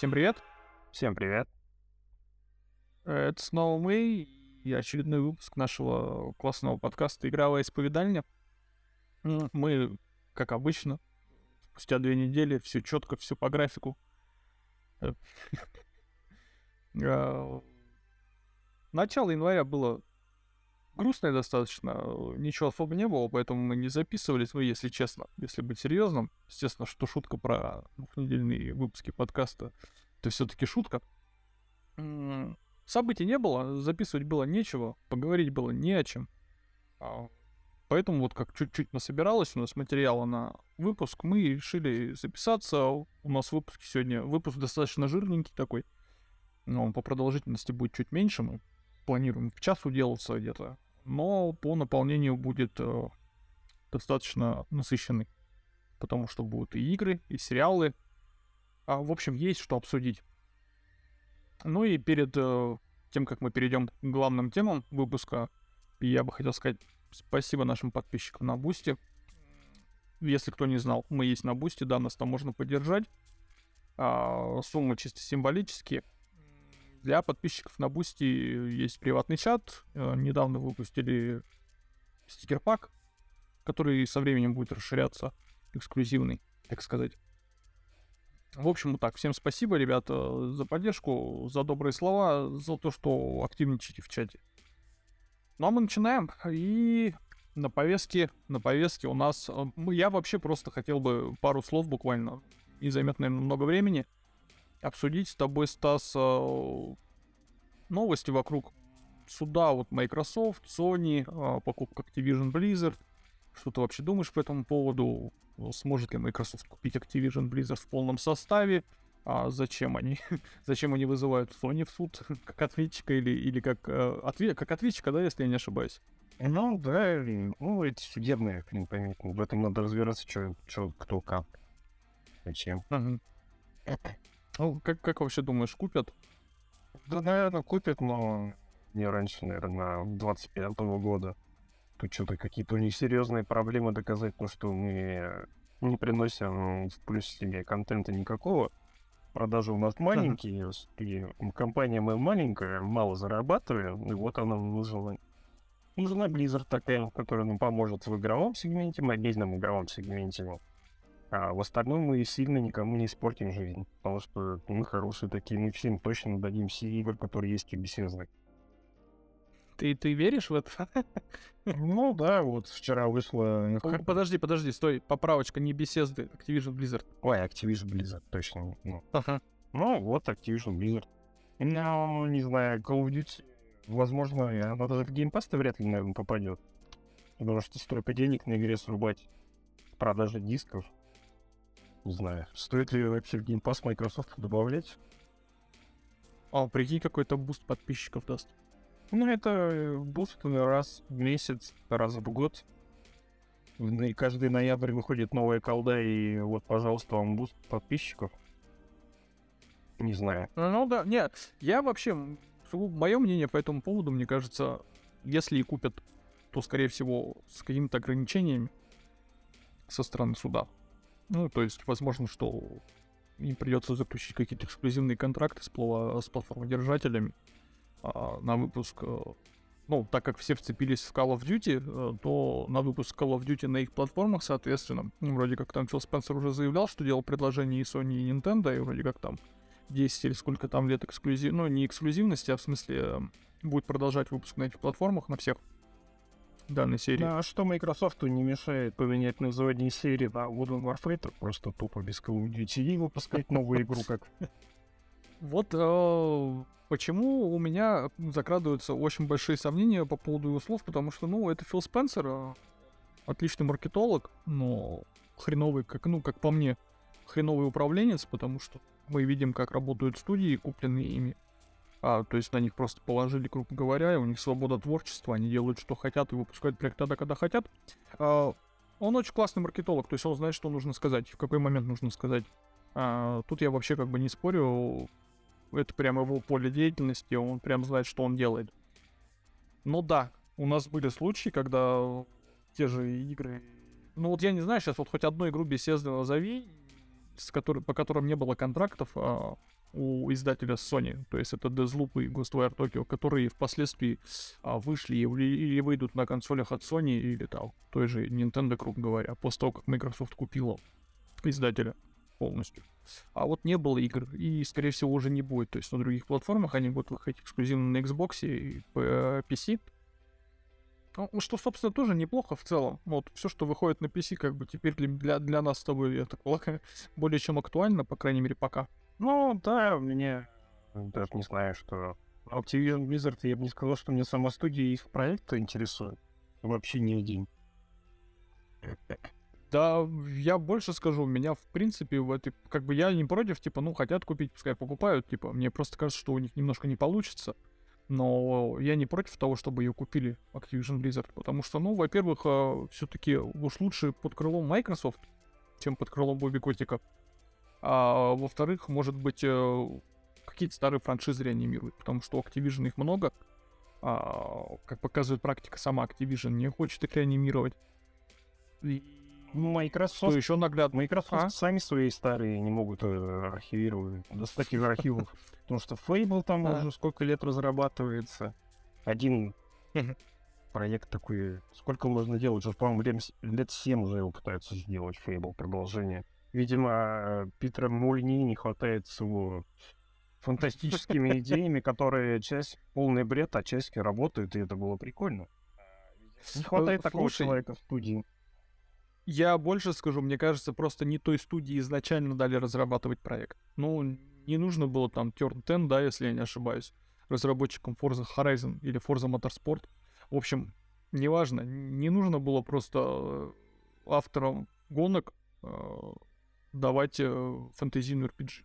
Всем привет. Всем привет. Это снова мы и очередной выпуск нашего классного подкаста «Игровая исповедальня». Мы, как обычно, спустя две недели, все четко, все по графику. А, начало января было грустное достаточно, ничего особо не было, поэтому мы не записывались, ну, если честно, если быть серьезным. Естественно, что шутка про двухнедельные выпуски подкаста, это все-таки шутка. Событий не было, записывать было нечего, поговорить было не о чем. А, поэтому вот как чуть-чуть насобиралось у нас материала на выпуск, мы решили записаться. У нас выпуск сегодня, выпуск достаточно жирненький такой, но он по продолжительности будет чуть меньше, мы планируем в час уделаться где-то, но по наполнению будет э, достаточно насыщенный, потому что будут и игры, и сериалы. А, в общем, есть что обсудить. Ну и перед э, тем, как мы перейдем к главным темам выпуска, я бы хотел сказать спасибо нашим подписчикам на Boosty. Если кто не знал, мы есть на Boosty, да, нас там можно поддержать. А, суммы чисто символические. Для подписчиков на Boosty есть приватный чат. Э, недавно выпустили стикер-пак, который со временем будет расширяться, эксклюзивный, так сказать. В общем, вот так. Всем спасибо, ребята, за поддержку, за добрые слова, за то, что активничаете в чате. Ну а мы начинаем. И на повестке, на повестке у нас... Э, я вообще просто хотел бы пару слов буквально, и займет, наверное, много времени — обсудить с тобой, Стас, э, новости вокруг суда вот Microsoft, Sony, э, покупка Activision Blizzard. Что ты вообще думаешь по этому поводу? Сможет ли Microsoft купить Activision Blizzard в полном составе? А зачем они? зачем они вызывают Sony в суд как ответчика или, или как, э, ответ, как ответчика, да, если я не ошибаюсь? Ну, да, ну, это судебное, хрен пойми. В этом надо разбираться, что, кто как. Зачем. Ага. Ну, как, как вообще думаешь, купят? Да, наверное, купят, но не раньше, наверное, 25 -го года. Тут что-то какие-то у них серьезные проблемы доказать, то, что мы не приносим в плюс себе контента никакого. Продажи у нас маленькие, и компания мы маленькая, мало зарабатываем, и вот она нужна. Нужна Blizzard такая, которая нам поможет в игровом сегменте, мобильном игровом сегменте. А в остальном мы сильно никому не испортим жизнь, потому что мы хорошие такие, мы всем точно дадим все игры, которые есть у Bethesda. Ты, ты веришь в это? Ну да, вот вчера вышло... Подожди, подожди, стой, поправочка, не Bethesda, Activision Blizzard. Ой, Activision Blizzard, точно. Ну, ага. ну вот Activision Blizzard. Ну, не знаю, Call of Duty, возможно, она даже в Game Pass вряд ли, наверное, попадет. Потому что столько денег на игре срубать продажи дисков, не знаю, стоит ли вообще в Game Pass Microsoft добавлять? А, прикинь, какой-то буст подписчиков даст. Ну, это буст раз в месяц, раз в год. И каждый ноябрь выходит новая колда, и вот, пожалуйста, вам буст подписчиков. Не знаю. Ну да, нет, я вообще, мое мнение по этому поводу, мне кажется, если и купят, то, скорее всего, с какими-то ограничениями со стороны суда. Ну, то есть, возможно, что им придется заключить какие-то эксклюзивные контракты с, с платформодержателями а, на выпуск. Э, ну, так как все вцепились в Call of Duty, э, то на выпуск Call of Duty на их платформах, соответственно, ну, вроде как там Фил Спенсер уже заявлял, что делал предложение и Sony, и Nintendo, и вроде как там 10 или сколько там лет эксклюзив... Ну, не эксклюзивности, а в смысле э, будет продолжать выпуск на этих платформах, на всех данной серии. Да, а что Microsoft не мешает поменять название серии на Modern Warfare, просто тупо без Call of Duty и выпускать новую игру как... Вот э, почему у меня закрадываются очень большие сомнения по поводу его слов, потому что, ну, это Фил Спенсер, э, отличный маркетолог, но хреновый, как, ну, как по мне, хреновый управленец, потому что мы видим, как работают студии, купленные ими. А, то есть на них просто положили, грубо говоря, и у них свобода творчества, они делают, что хотят, и выпускают проект тогда, когда хотят. А, он очень классный маркетолог, то есть он знает, что нужно сказать, в какой момент нужно сказать. А, тут я вообще как бы не спорю, это прямо его поле деятельности, он прям знает, что он делает. Но да, у нас были случаи, когда те же игры... Ну вот я не знаю, сейчас вот хоть одну игру Bethesda назови, с который, по которым не было контрактов а, у издателя Sony, то есть это Deathloop и Ghostwire Tokyo, которые впоследствии а, вышли или, выйдут на консолях от Sony или там той же Nintendo, грубо говоря, после того, как Microsoft купила издателя полностью. А вот не было игр, и, скорее всего, уже не будет. То есть на других платформах они будут выходить эксклюзивно на Xbox и PC. Ну, что, собственно, тоже неплохо в целом. Вот все, что выходит на PC, как бы теперь для, для нас с тобой, я так полагаю, более чем актуально, по крайней мере, пока. Ну, да, мне даже не знаю, что Activision Blizzard, я бы не сказал, что мне сама студия и их проект интересует. Вообще не один. Да, я больше скажу, меня, в принципе, в этой, как бы я не против, типа, ну, хотят купить, пускай покупают, типа, мне просто кажется, что у них немножко не получится, но я не против того, чтобы ее купили Activision Blizzard, потому что, ну, во-первых, а, все-таки уж лучше под крылом Microsoft, чем под крылом Бобби Котика. А во-вторых, может быть, э, какие-то старые франшизы реанимируют, потому что у Activision их много. А, как показывает практика, сама Activision не хочет их реанимировать. Microsoft... Что еще наглядно? Microsoft а? сами свои старые не могут э, архивировать, достать из архивов. Потому что Fable там уже сколько лет разрабатывается. Один проект такой. Сколько можно делать? Уже, по-моему, лет 7 уже его пытаются сделать Fable продолжение. Видимо, Питера Мульни не хватает с его фантастическими идеями, которые часть полный бред, а часть работают, и это было прикольно. Не хватает такого человека в студии. Я больше скажу, мне кажется, просто не той студии изначально дали разрабатывать проект. Ну, не нужно было там Turn 10, да, если я не ошибаюсь, разработчикам Forza Horizon или Forza Motorsport. В общем, неважно, не нужно было просто э, авторам гонок э, давать э, фэнтезийную RPG.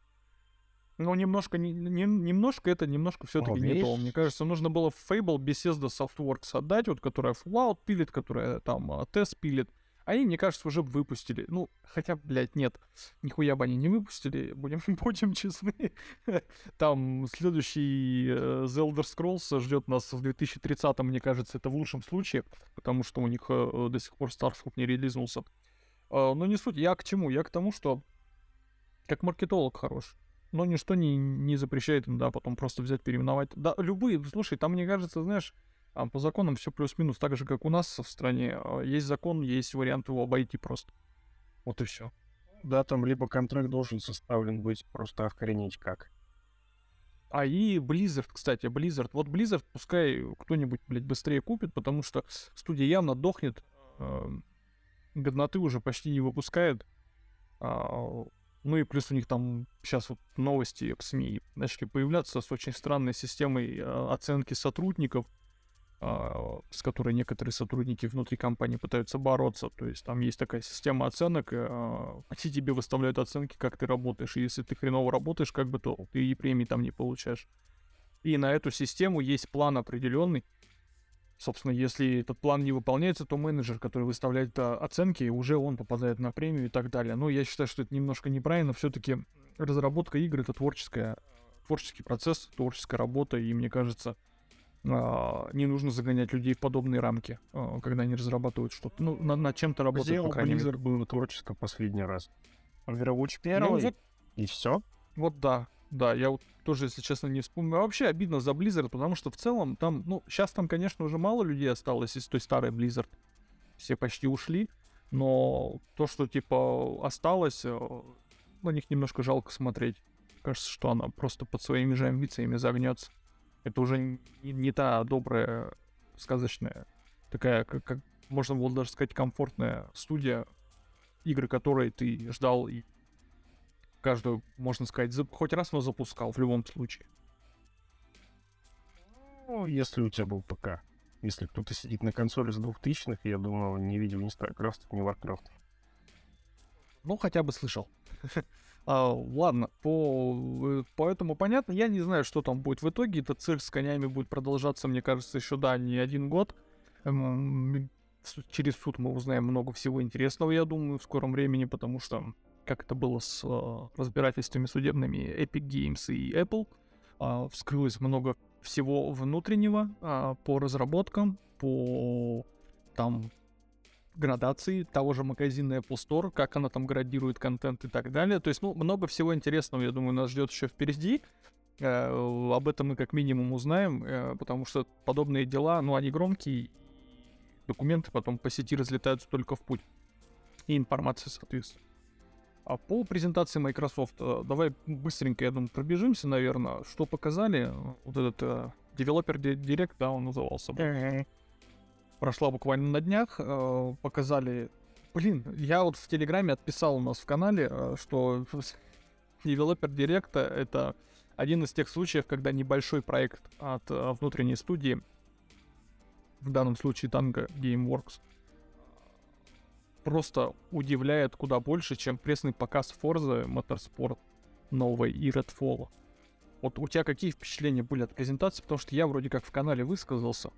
Ну, немножко, не, не, немножко это, немножко все-таки не то. Мне кажется, нужно было Fable Bethesda Softworks отдать, вот которая Fallout пилит, которая там э, пилит. Они, мне кажется, уже выпустили. Ну, хотя, блядь, нет. Нихуя бы они не выпустили, будем, будем честны. Там следующий uh, The Elder Scrolls ждет нас в 2030 мне кажется, это в лучшем случае, потому что у них uh, до сих пор Starfield не релизнулся. А, но не суть. Я к чему? Я к тому, что как маркетолог хорош. Но ничто не, не запрещает им, да, потом просто взять, переименовать. Да, любые, слушай, там, мне кажется, знаешь, по законам все плюс-минус так же, как у нас в стране. А, есть закон, есть вариант его обойти просто. Вот и все. Да, там либо контракт должен составлен быть, просто охренеть как. А и Blizzard, кстати, Blizzard. Вот Blizzard пускай кто-нибудь, блядь, быстрее купит, потому что студия явно дохнет годноты уже почти не выпускает. А, ну и плюс у них там сейчас вот новости в СМИ начали появляться с очень странной системой а, оценки сотрудников, а, с которой некоторые сотрудники внутри компании пытаются бороться. То есть там есть такая система оценок, а, они тебе выставляют оценки, как ты работаешь. И если ты хреново работаешь, как бы то ты и премии там не получаешь. И на эту систему есть план определенный, Собственно, если этот план не выполняется, то менеджер, который выставляет а, оценки, уже он попадает на премию и так далее. Но я считаю, что это немножко неправильно. Все-таки разработка игр это творческая, творческий процесс, творческая работа, и мне кажется, а, не нужно загонять людей в подобные рамки, а, когда они разрабатывают что-то. Ну, над, над чем-то работают, Где по крайней мере. было творческое последний раз? Overwatch 1 ну, вот, и все? Вот да, да, я вот тоже, если честно, не вспомню. А вообще обидно за Blizzard, потому что в целом там, ну, сейчас там, конечно, уже мало людей осталось из той старой Blizzard. Все почти ушли. Но то, что, типа, осталось, э, на них немножко жалко смотреть. Кажется, что она просто под своими же амбициями загнется. Это уже не, не та добрая, сказочная, такая, как, как можно было даже сказать, комфортная студия, игры которой ты ждал и каждую, можно сказать, за, хоть раз, но запускал в любом случае. Ну, если у тебя был ПК. Если кто-то сидит на консоли с 2000-х, я думаю, не видел ни StarCraft, ни Warcraft. Ну, хотя бы слышал. а, ладно, по, по этому понятно. Я не знаю, что там будет в итоге. Этот цирк с конями будет продолжаться, мне кажется, еще, да, не один год. Эм, через суд мы узнаем много всего интересного, я думаю, в скором времени, потому что как это было с э, разбирательствами судебными Epic Games и Apple. Э, вскрылось много всего внутреннего э, по разработкам, по там градации того же магазина Apple Store, как она там градирует контент и так далее. То есть, ну, много всего интересного, я думаю, нас ждет еще впереди. Э, об этом мы как минимум узнаем, э, потому что подобные дела, ну, они громкие, документы потом по сети разлетаются только в путь. И информация, соответственно. А по презентации Microsoft, э, давай быстренько, я думаю, пробежимся, наверное. Что показали? Вот этот э, Developer Direct, да, он назывался. Прошла буквально на днях. Э, показали... Блин, я вот в Телеграме отписал у нас в канале, э, что Developer Direct это один из тех случаев, когда небольшой проект от э, внутренней студии, в данном случае Tango Gameworks, просто удивляет куда больше, чем пресный показ Forza Motorsport новой и Redfall. Вот у тебя какие впечатления были от презентации? Потому что я вроде как в канале высказался.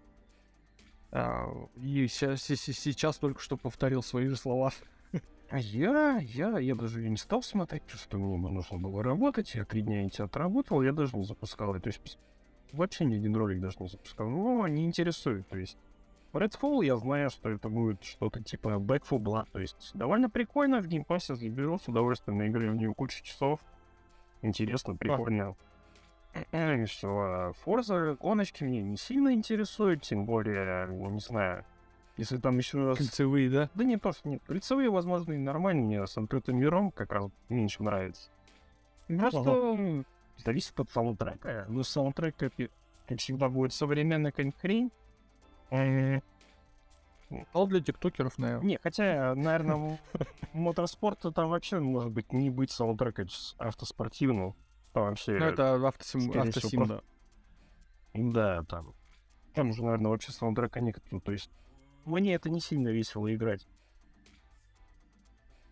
А, и сейчас, только что повторил свои же слова. А я, я, я даже не стал смотреть, что мне нужно было работать. Я три дня эти отработал, я даже не запускал. То есть вообще ни один ролик даже не запускал. Ну, не интересует. То есть Redfall я знаю, что это будет что-то типа Back for Blood. То есть довольно прикольно в геймпассе заберу с удовольствием наиграю в нее кучу часов. Интересно, прикольно. А. Что Forza гоночки мне не сильно интересуют, тем более, не знаю, если там еще раз... Кольцевые, да? Да не то, что нет. Кольцевые, возможно, и нормально. Мне с открытым миром как раз меньше нравится. Просто ага. зависит от саундтрека. Ну, саундтрек, как, как всегда, будет современная какая-нибудь хрень. Стал для тиктокеров, наверное. Не, хотя, наверное, мотоспорта там вообще, может быть, не быть саундтрека автоспортивного. Вообще... Ну, это автосим, автосим да. Да, там. Там же, наверное, вообще саундтрека нет. Ну, то есть, мне это не сильно весело играть.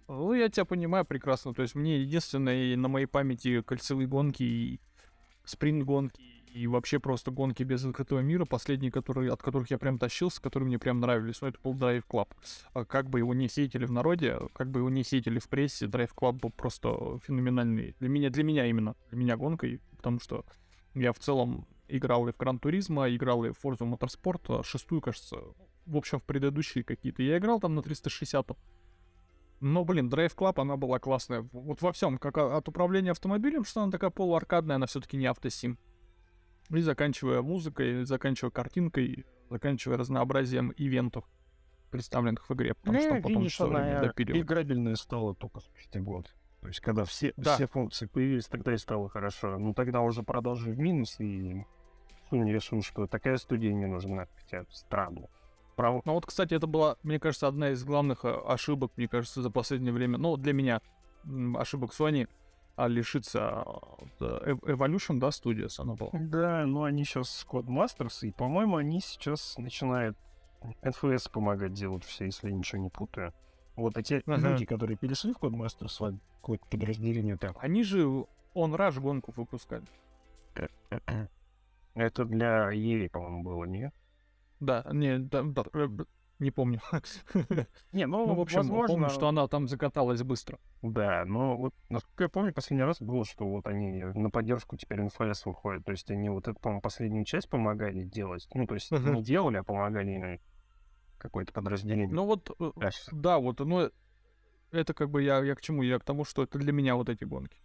Ну, я тебя понимаю прекрасно. То есть, мне единственное на моей памяти кольцевые гонки и спринт-гонки и вообще просто гонки без открытого мира, последние, которые, от которых я прям тащился, которые мне прям нравились, ну, это был Drive Club. А как бы его не сеятели в народе, как бы его не сеятели в прессе, Drive Club был просто феноменальный. Для меня, для меня именно, для меня гонкой, потому что я в целом играл и в Гран Туризма, играл и в Forza Motorsport, а шестую, кажется, в общем, в предыдущие какие-то. Я играл там на 360 но, блин, Drive Club, она была классная. Вот во всем, как от управления автомобилем, что она такая полуаркадная, она все-таки не автосим. И заканчивая музыкой, заканчивая картинкой, заканчивая разнообразием ивентов, представленных в игре. Потому что потом видишь, она играбельная стала только спустя год. То есть, когда все, да. все функции появились, тогда и стало хорошо. Ну, тогда уже продажи в минус, и не решил, что такая студия не нужна. Хотя странно. Право. Ну вот, кстати, это была, мне кажется, одна из главных э, ошибок, мне кажется, за последнее время. Ну, для меня ошибок Sony — а лишиться э, Evolution, да, Studios она была? Да, но они сейчас Codemasters, и, по-моему, они сейчас начинают NFS помогать делать все, если я ничего не путаю. Вот эти ага. люди, которые перешли в Codemasters, какое-то подразделение там. Они же On Rush гонку выпускали. Это для Еви, по-моему, было, не? Да, не, да, да, э, не помню. Не, ну, ну в общем, возможно... помню, что она там закаталась быстро. Да, но вот, насколько я помню, последний раз было, что вот они на поддержку теперь NFS выходят. То есть они вот эту, по-моему, последнюю часть помогали делать. Ну, то есть uh-huh. не делали, а помогали какое-то подразделение. Ну вот, э, Дальше. да, вот, ну, это как бы я, я к чему? Я к тому, что это для меня вот эти гонки.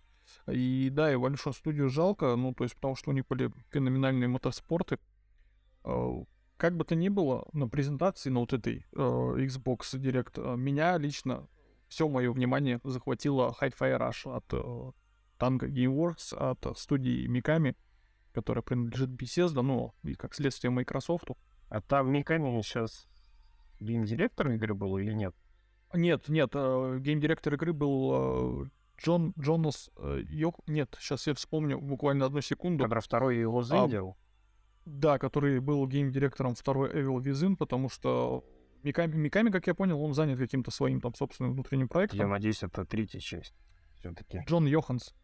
И да, и Evolution Studio жалко, ну, то есть потому что у них были феноменальные мотоспорты. Как бы то ни было, на презентации, на вот этой э, Xbox Direct, э, меня лично все мое внимание захватило Hi-Fi Rush от э, Tango Gameworks, от студии Mikami, которая принадлежит Bethesda, ну, и как следствие Microsoft. А там Mikami сейчас game director игры был или нет? Нет, нет, э, game director игры был э, Джон Джонас э, Йох... Нет, сейчас я вспомню буквально одну секунду. Который второй Evil Within делал? А, да, который был game director ом второй Evil Within, потому что Миками, Миками, как я понял, он занят каким-то своим там собственным внутренним проектом. Я надеюсь, это третья часть все-таки. Джон Йоханс.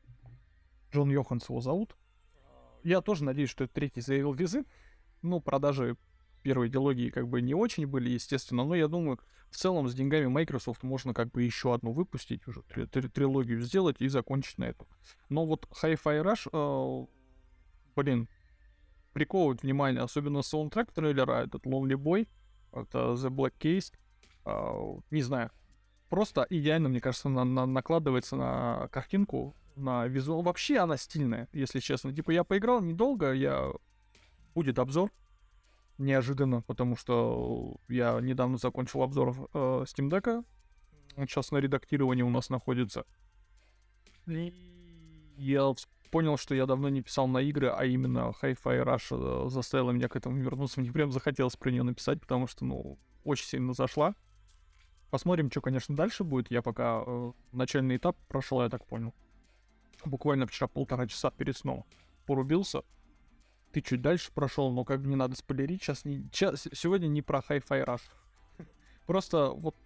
Джон Йоханс его зовут. Я тоже надеюсь, что это третий за Evil Within. Ну, продажи первой идеологии как бы не очень были, естественно, но я думаю, в целом с деньгами Microsoft можно как бы еще одну выпустить, уже три три трилогию сделать и закончить на этом. Но вот Hi-Fi Rush, э, блин, приковывает внимание, особенно саундтрек трейлера, этот Lonely Boy, это The Black Case. а, не знаю, просто идеально, мне кажется, на, на, накладывается на картинку, на визуал. Вообще она стильная, если честно. Типа я поиграл недолго, я... Будет обзор, неожиданно, потому что я недавно закончил обзор э, Steam Deck. Сейчас на редактировании у нас находится. И я понял, что я давно не писал на игры, а именно Hi-Fi Rush э, заставила меня к этому вернуться. Мне прям захотелось про нее написать, потому что, ну, очень сильно зашла. Посмотрим, что, конечно, дальше будет. Я пока э, начальный этап прошел, я так понял. Буквально вчера полтора часа перед сном порубился. Ты чуть дальше прошел, но как бы не надо спойлерить. Сейчас не, час, сегодня не про Hi-Fi Rush. Просто вот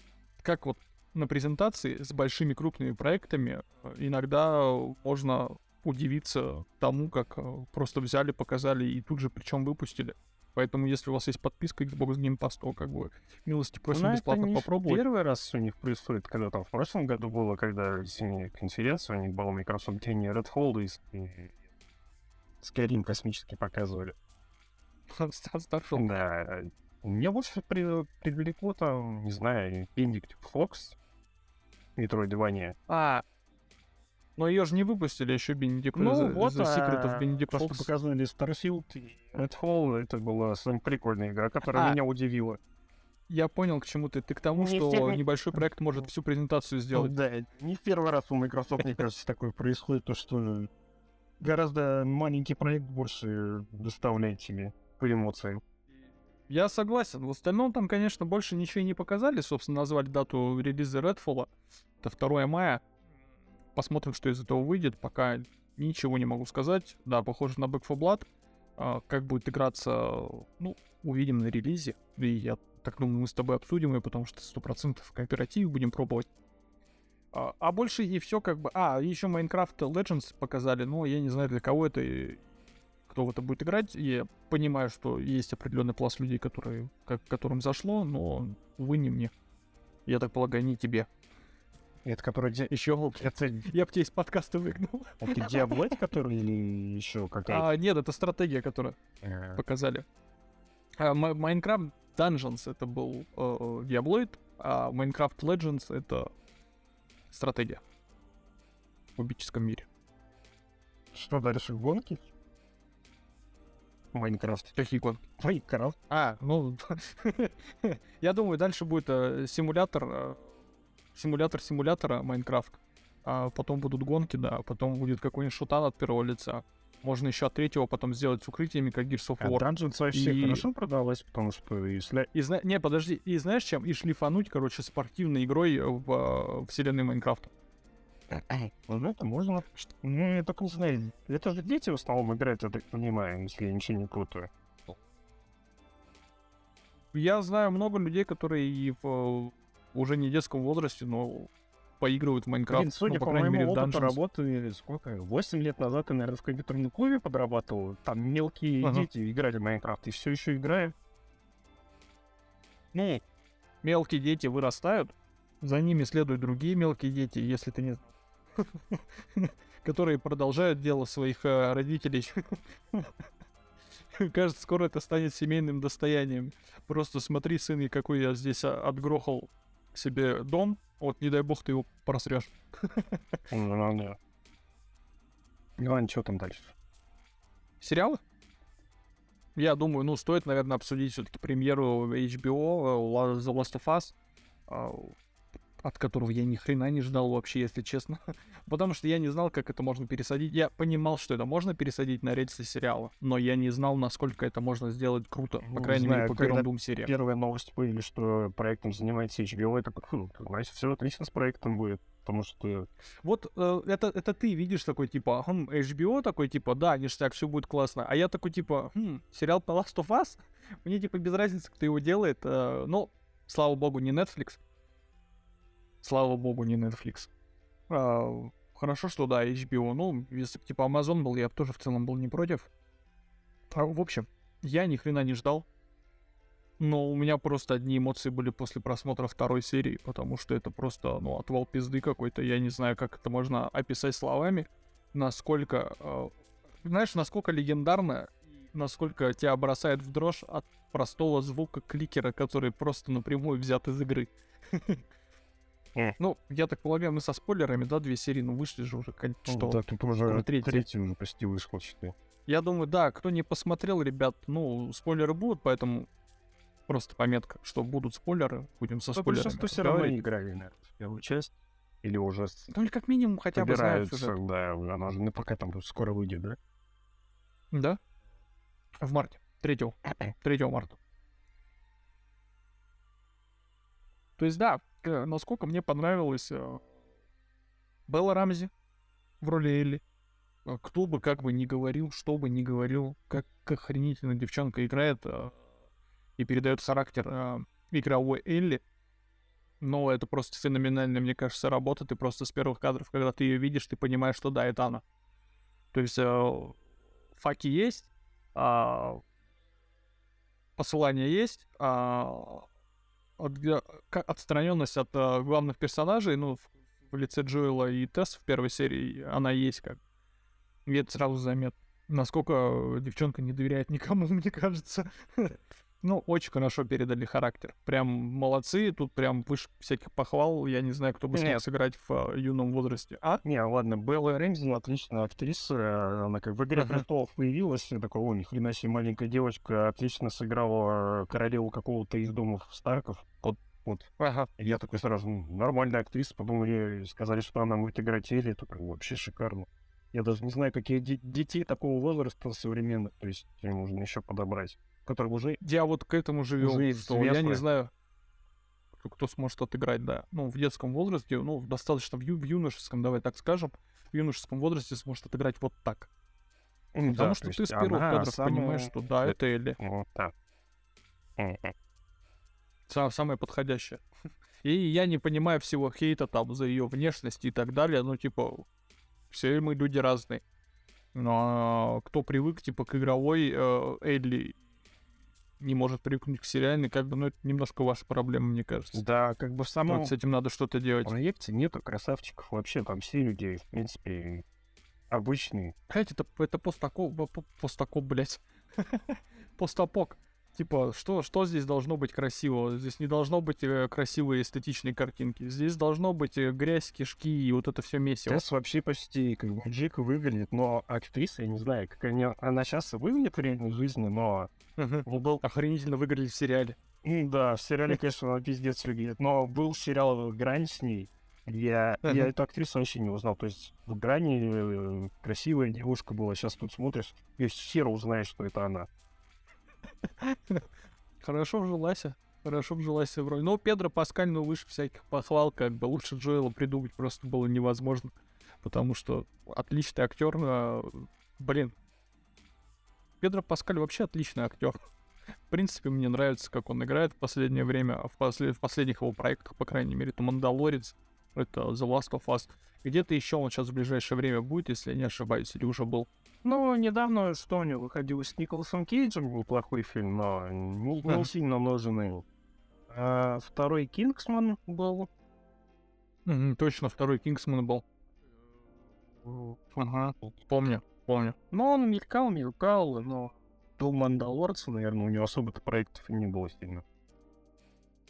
как вот на презентации с большими крупными проектами э, иногда можно удивиться тому, как э, просто взяли, показали и тут же причем выпустили. Поэтому, если у вас есть подписка Xbox Game Pass, то как бы милости просим Но бесплатно это не попробовать. первый раз у них происходит, когда там в прошлом году было, когда зимняя конференция, у них была Microsoft Dень Redfall и, и Skyrim космический показывали. Старшел. Да. Мне больше при- привлекло там, не знаю, Benedict Fox, Metroidvania. А, но ее же не выпустили еще Benedict Ну The, вот, The Secret of Benedict то, что Fox. показывали Starfield и Redfall, это была самая прикольная игра, которая А. меня удивила. Я понял, к чему ты. Ты к тому, Не что все- небольшой проект может всю презентацию сделать. Ну Да, не в первый раз у Microsoft, мне кажется, такое происходит, то что гораздо маленький проект больше доставляет тебе по эмоциям. Я согласен. В остальном там, конечно, больше ничего и не показали. Собственно, назвали дату релиза Redfall. Это 2 мая. Посмотрим, что из этого выйдет. Пока ничего не могу сказать. Да, похоже на Back 4 Blood. А, как будет играться, ну, увидим на релизе. И я так думаю, мы с тобой обсудим ее, потому что 100% кооператив будем пробовать. А, а больше и все как бы... А, еще Minecraft Legends показали, но я не знаю, для кого это и кто в это будет играть. Я понимаю, что есть определенный пласт людей, которые, как, которым зашло, но, увы, не мне. Я так полагаю, не тебе. Это который... Еще Это, я бы тебя из подкаста выгнал. это Diablo, который или еще какая-то? А, нет, это стратегия, которую Э, показали. А, Ма- Minecraft Dungeons это был э, Diabloid, а Minecraft Legends это стратегия в кубическом мире. Что дальше, гонки? Майнкрафт. Какие гон? Майнкрафт. А, ну, я думаю, дальше будет э, симулятор, э, симулятор симулятора Майнкрафт. А потом будут гонки, да, а потом будет какой-нибудь шутан от первого лица. Можно еще от третьего потом сделать с укрытиями, как Gears of А War. Dungeons вообще И- хорошо продалась, потому что если... И зна... Не, подожди, и знаешь чем? И шлифануть, короче, спортивной игрой в э, вселенной Майнкрафта. Ну, это можно. Ну, я только не знаю. Это же дети в основном играют, я так понимаю, если я ничего не путаю. Я знаю много людей, которые и в уже не детском возрасте, но поигрывают в Майнкрафт. Блин, судя ну, по, по, крайней мере, в опыту работы, сколько, 8 лет назад я, наверное, в компьютерном клубе подрабатывал. Там мелкие Ага. дети играли в Майнкрафт, и все еще играю. Ну, мелкие дети вырастают, за ними следуют другие мелкие дети, если ты не которые продолжают дело своих э, родителей. Кажется, скоро это станет семейным достоянием. Просто смотри, сын, какой я здесь а, отгрохал себе дом. Вот, не дай бог, ты его просрешь. Ну, да. Ну, ладно, что там дальше? Сериалы? Я думаю, ну, стоит, наверное, обсудить все-таки премьеру HBO э, The Last of Us, а, от которого я ни хрена не ждал вообще, если честно. Потому что я не знал, как это можно пересадить. Я понимал, что это можно пересадить на рельсы сериала, но я не знал, насколько это можно сделать круто. Ну, По не крайней мере, по первым двум сериям. Первая новость были, что проектом занимается HBO, такой, хм, значит, все отлично с проектом будет. Потому что Вот э, это, это ты видишь такой, типа, хм, HBO такой, типа, да, ништяк, все будет классно. А я такой, типа, хм, сериал The Last of Us? Мне, типа, без разницы, кто его делает. э, но, слава богу, не Netflix. Слава богу, не Netflix. А, хорошо, что, да, HBO. Ну, если бы, типа, Amazon был, я бы тоже в целом был не против. А, в общем, я ни хрена не ждал. Но у меня просто одни эмоции были после просмотра второй серии, потому что это просто, ну, отвал пизды какой-то. Я не знаю, как это можно описать словами. Насколько, э, знаешь, насколько легендарно насколько тебя бросает в дрожь от простого звука кликера, который просто напрямую взят из игры. Ну, я так полагаю, мы со спойлерами, да, две серии, ну, вышли же уже, кон- Ну, что? Да, тут уже третий уже почти вышел, считай. Я думаю, да, кто не посмотрел, ребят, ну, спойлеры будут, поэтому просто пометка, что будут спойлеры, будем со Но спойлерами большинство все равно не играли, наверное, в первую часть. Или уже Ну, или как минимум хотя бы знают сюжет. да, она же на пока там скоро выйдет, да? Да? В марте. 3, 3 марта. То есть, да, насколько мне понравилось э, Белла Рамзи в роли Элли. Э, Кто бы как бы ни говорил, что бы ни говорил, как охренительно девчонка играет э, и передает характер э, игровой Элли. Но это просто феноменальная, мне кажется, работа. Ты просто с первых кадров, когда ты ее видишь, ты понимаешь, что да, это она. То есть э, факи есть, а, посылание есть, а, отстраненность от а, главных персонажей, ну, в, в лице Джоэла и Тесс в первой серии, она есть как. И это сразу заметно. Насколько девчонка не доверяет никому, мне кажется. Ну, очень хорошо передали характер. Прям молодцы, тут прям выше всяких похвал. Я не знаю, кто бы смог Нет. сыграть в а, юном возрасте. А? Не, ладно, Белла Рэмзи отличная актриса, она как в «Игре престолов» появилась, я такой, о, ни хрена себе маленькая девочка, отлично сыграла королеву какого-то из домов Старков. Вот, вот. Ага. Я такой сразу, «Ну, нормальная актриса, потом мне сказали, что она будет играть Элли, это вообще шикарно. Я даже не знаю, какие де- детей такого возраста современных, то есть им нужно еще подобрать, которые уже Я вот к этому Уже что я не знаю, кто, сможет отыграть, да. Ну, в детском возрасте, ну, достаточно в, ю- в юношеском, давай так скажем, в юношеском возрасте сможет отыграть вот так. Потому да, что то ты с первых кадров самая- понимаешь, что да, это Элли. Вот так. Мгм. Са- самая подходящая. И я не понимаю всего хейта там за ее внешность и так далее. Ну, типа, все мы люди разные. Но кто привык, типа, к игровой э, Элли, не может привыкнуть к сериальной, как бы, ну, это немножко ваша проблема, мне кажется. Да, как бы в самом Вот с этим надо что-то делать. проекте нету красавчиков вообще, там все люди, в принципе, обычные. Блять, это, это постако, по- по- постако, блять. Постапок. Типа, что, что здесь должно быть красивого? Здесь не должно быть э, красивой эстетичной картинки. Здесь должно быть э, грязь, кишки и вот это все месиво. Тесс вообще почти как бы дико выглядит, но актриса, я не знаю, как они, она сейчас выглядит в реальной жизни, но не был... Охренительно выглядит в сериале. Да, в сериале, конечно, она пиздец выглядит, но был сериал «Грань» с ней, я, я эту актрису вообще не узнал, то есть в «Грани» э, красивая девушка была, сейчас тут смотришь, и хер узнаешь, что это она. Хорошо вжилась. Хорошо вжилась в роль. Но Педро Паскаль, ну, выше всяких похвал, как бы лучше Джоэла придумать просто было невозможно. Потому что отличный актер. а, Блин. Педро Паскаль вообще отличный актер. В принципе, мне нравится, как он играет в последнее время, а в, после- в последних его проектах, по крайней мере, это «Мандалорец», это «The Last of Us». Где-то еще он сейчас в ближайшее время будет, если я не ошибаюсь, или уже был. Ну, недавно, что у него выходил с Николасом Кейджем, неплохой фильм, но не, не сильно нужен. А, второй Кингсман был. Мгм, точно, второй «Кингсман» был. Ага. Помню, помню. Но он мелькал, мелькал, но до Мандалорца, наверное, у него особо-то проектов и не было сильно.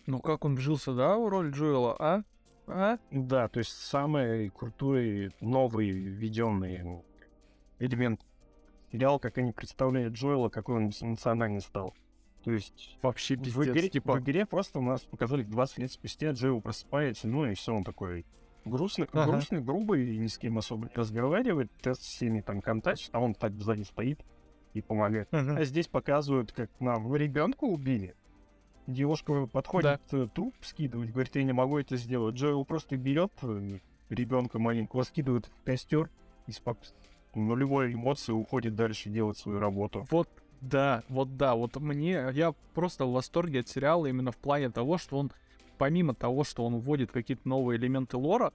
Ну как он вжился, да, в роль Джоэла, а? А? Да, то есть самый крутой, новый, введенный элемент сериал, как они представляют Джоэла, какой он эмоциональный стал. То есть Вообще в пиздец, игре, типа... в игре просто у нас показали 20 лет спустя, Джоэл просыпается, ну и все, он такой грустный, Ага. грустный, грубый, и ни с кем особо не разговаривает, тест с всеми там контачит, а он так сзади стоит и помогает. Мгм. А здесь показывают, как нам ребенка убили. Девушка подходит э, труп скидывать, говорит, я не могу это сделать. Джоэл просто берет ребенка маленького, скидывает в костер и с пок- нулевой эмоции уходит дальше делать свою работу. Вот, да, вот да, вот мне, я просто в восторге от сериала именно в плане того, что он, помимо того, что он вводит какие-то новые элементы лора,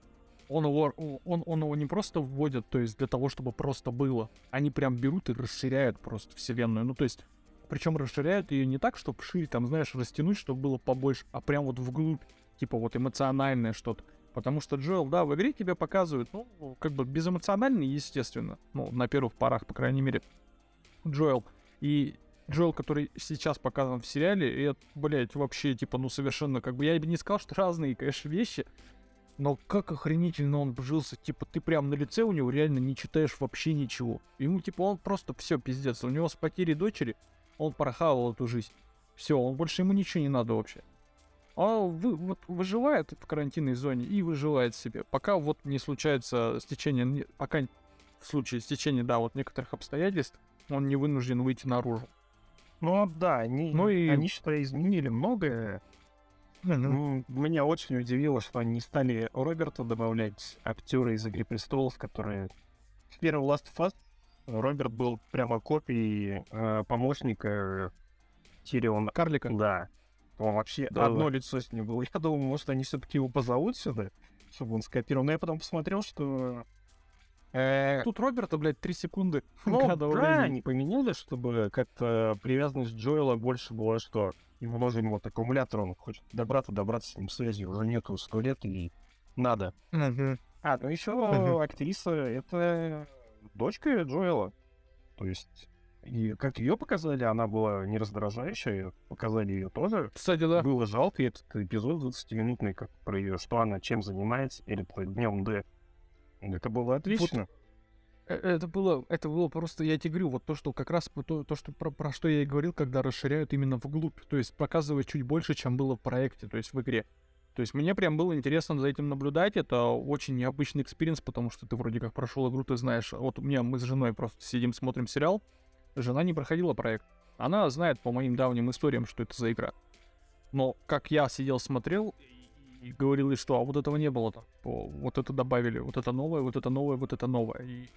он его, он, он его не просто вводит, то есть для того, чтобы просто было. Они прям берут и расширяют просто вселенную. Ну, то есть, причем расширяют ее не так, чтобы шире, там, знаешь, растянуть, чтобы было побольше, а прям вот вглубь, типа вот эмоциональное что-то. Потому что Джоэл, да, в игре тебе показывают, ну, как бы безэмоциональный, естественно, ну, на первых порах, по крайней мере, Джоэл. И Джоэл, который сейчас показан в сериале, это, блядь, вообще, типа, ну, совершенно, как бы, я бы не сказал, что разные, конечно, вещи, но как охренительно он вжился, типа, ты прям на лице у него реально не читаешь вообще ничего. Ему, типа, он просто все пиздец. У него с потерей дочери он прохавал эту жизнь. Все, он больше ему ничего не надо вообще. А вы, вот выживает в карантинной зоне и выживает себе. Пока вот не случается стечение, пока в случае стечения, да, вот некоторых обстоятельств, он не вынужден выйти наружу. Ну да, они, Ну и- они что изменили многое. Ну, Меня очень удивило, что они не стали Роберта добавлять актера из «Игры престолов», которые... В первом Last of Us Роберт был прямо копией э, помощника Тириона. Карлика. Да. Он вообще Да, одно да. лицо с ним было. Я думал, может, они все-таки его позовут сюда, чтобы он скопировал. Но я потом посмотрел, что... э, Тут Роберта, блядь, три секунды. ну, да, времени. они поменяли, чтобы как-то привязанность Джоэла больше была, что ему нужен вот аккумулятор, он хочет добраться, добраться с ним связи, уже нету сто лет и надо. А, ну еще актриса это дочка Джоэла. То есть, и как ее показали, она была не раздражающая, показали ее тоже. Кстати, да. Было жалко этот эпизод 20-минутный, как про ее, что она чем занимается перед днем Д. Это было отлично. Э, Это было, это было просто, я тебе говорю, вот то, что как раз то, то что про, про что я и говорил, когда расширяют именно вглубь, то есть показывают чуть больше, чем было в проекте, то есть в игре. То есть мне прям было интересно за этим наблюдать, это очень необычный experience, потому что ты вроде как прошел игру, ты знаешь, вот у меня мы с женой просто сидим, смотрим сериал, жена не проходила проект, она знает по моим давним историям, что это за игра. Но как я сидел, смотрел и говорил, и что, а вот этого не было там, вот это добавили, вот это новое, вот это новое, вот это новое, и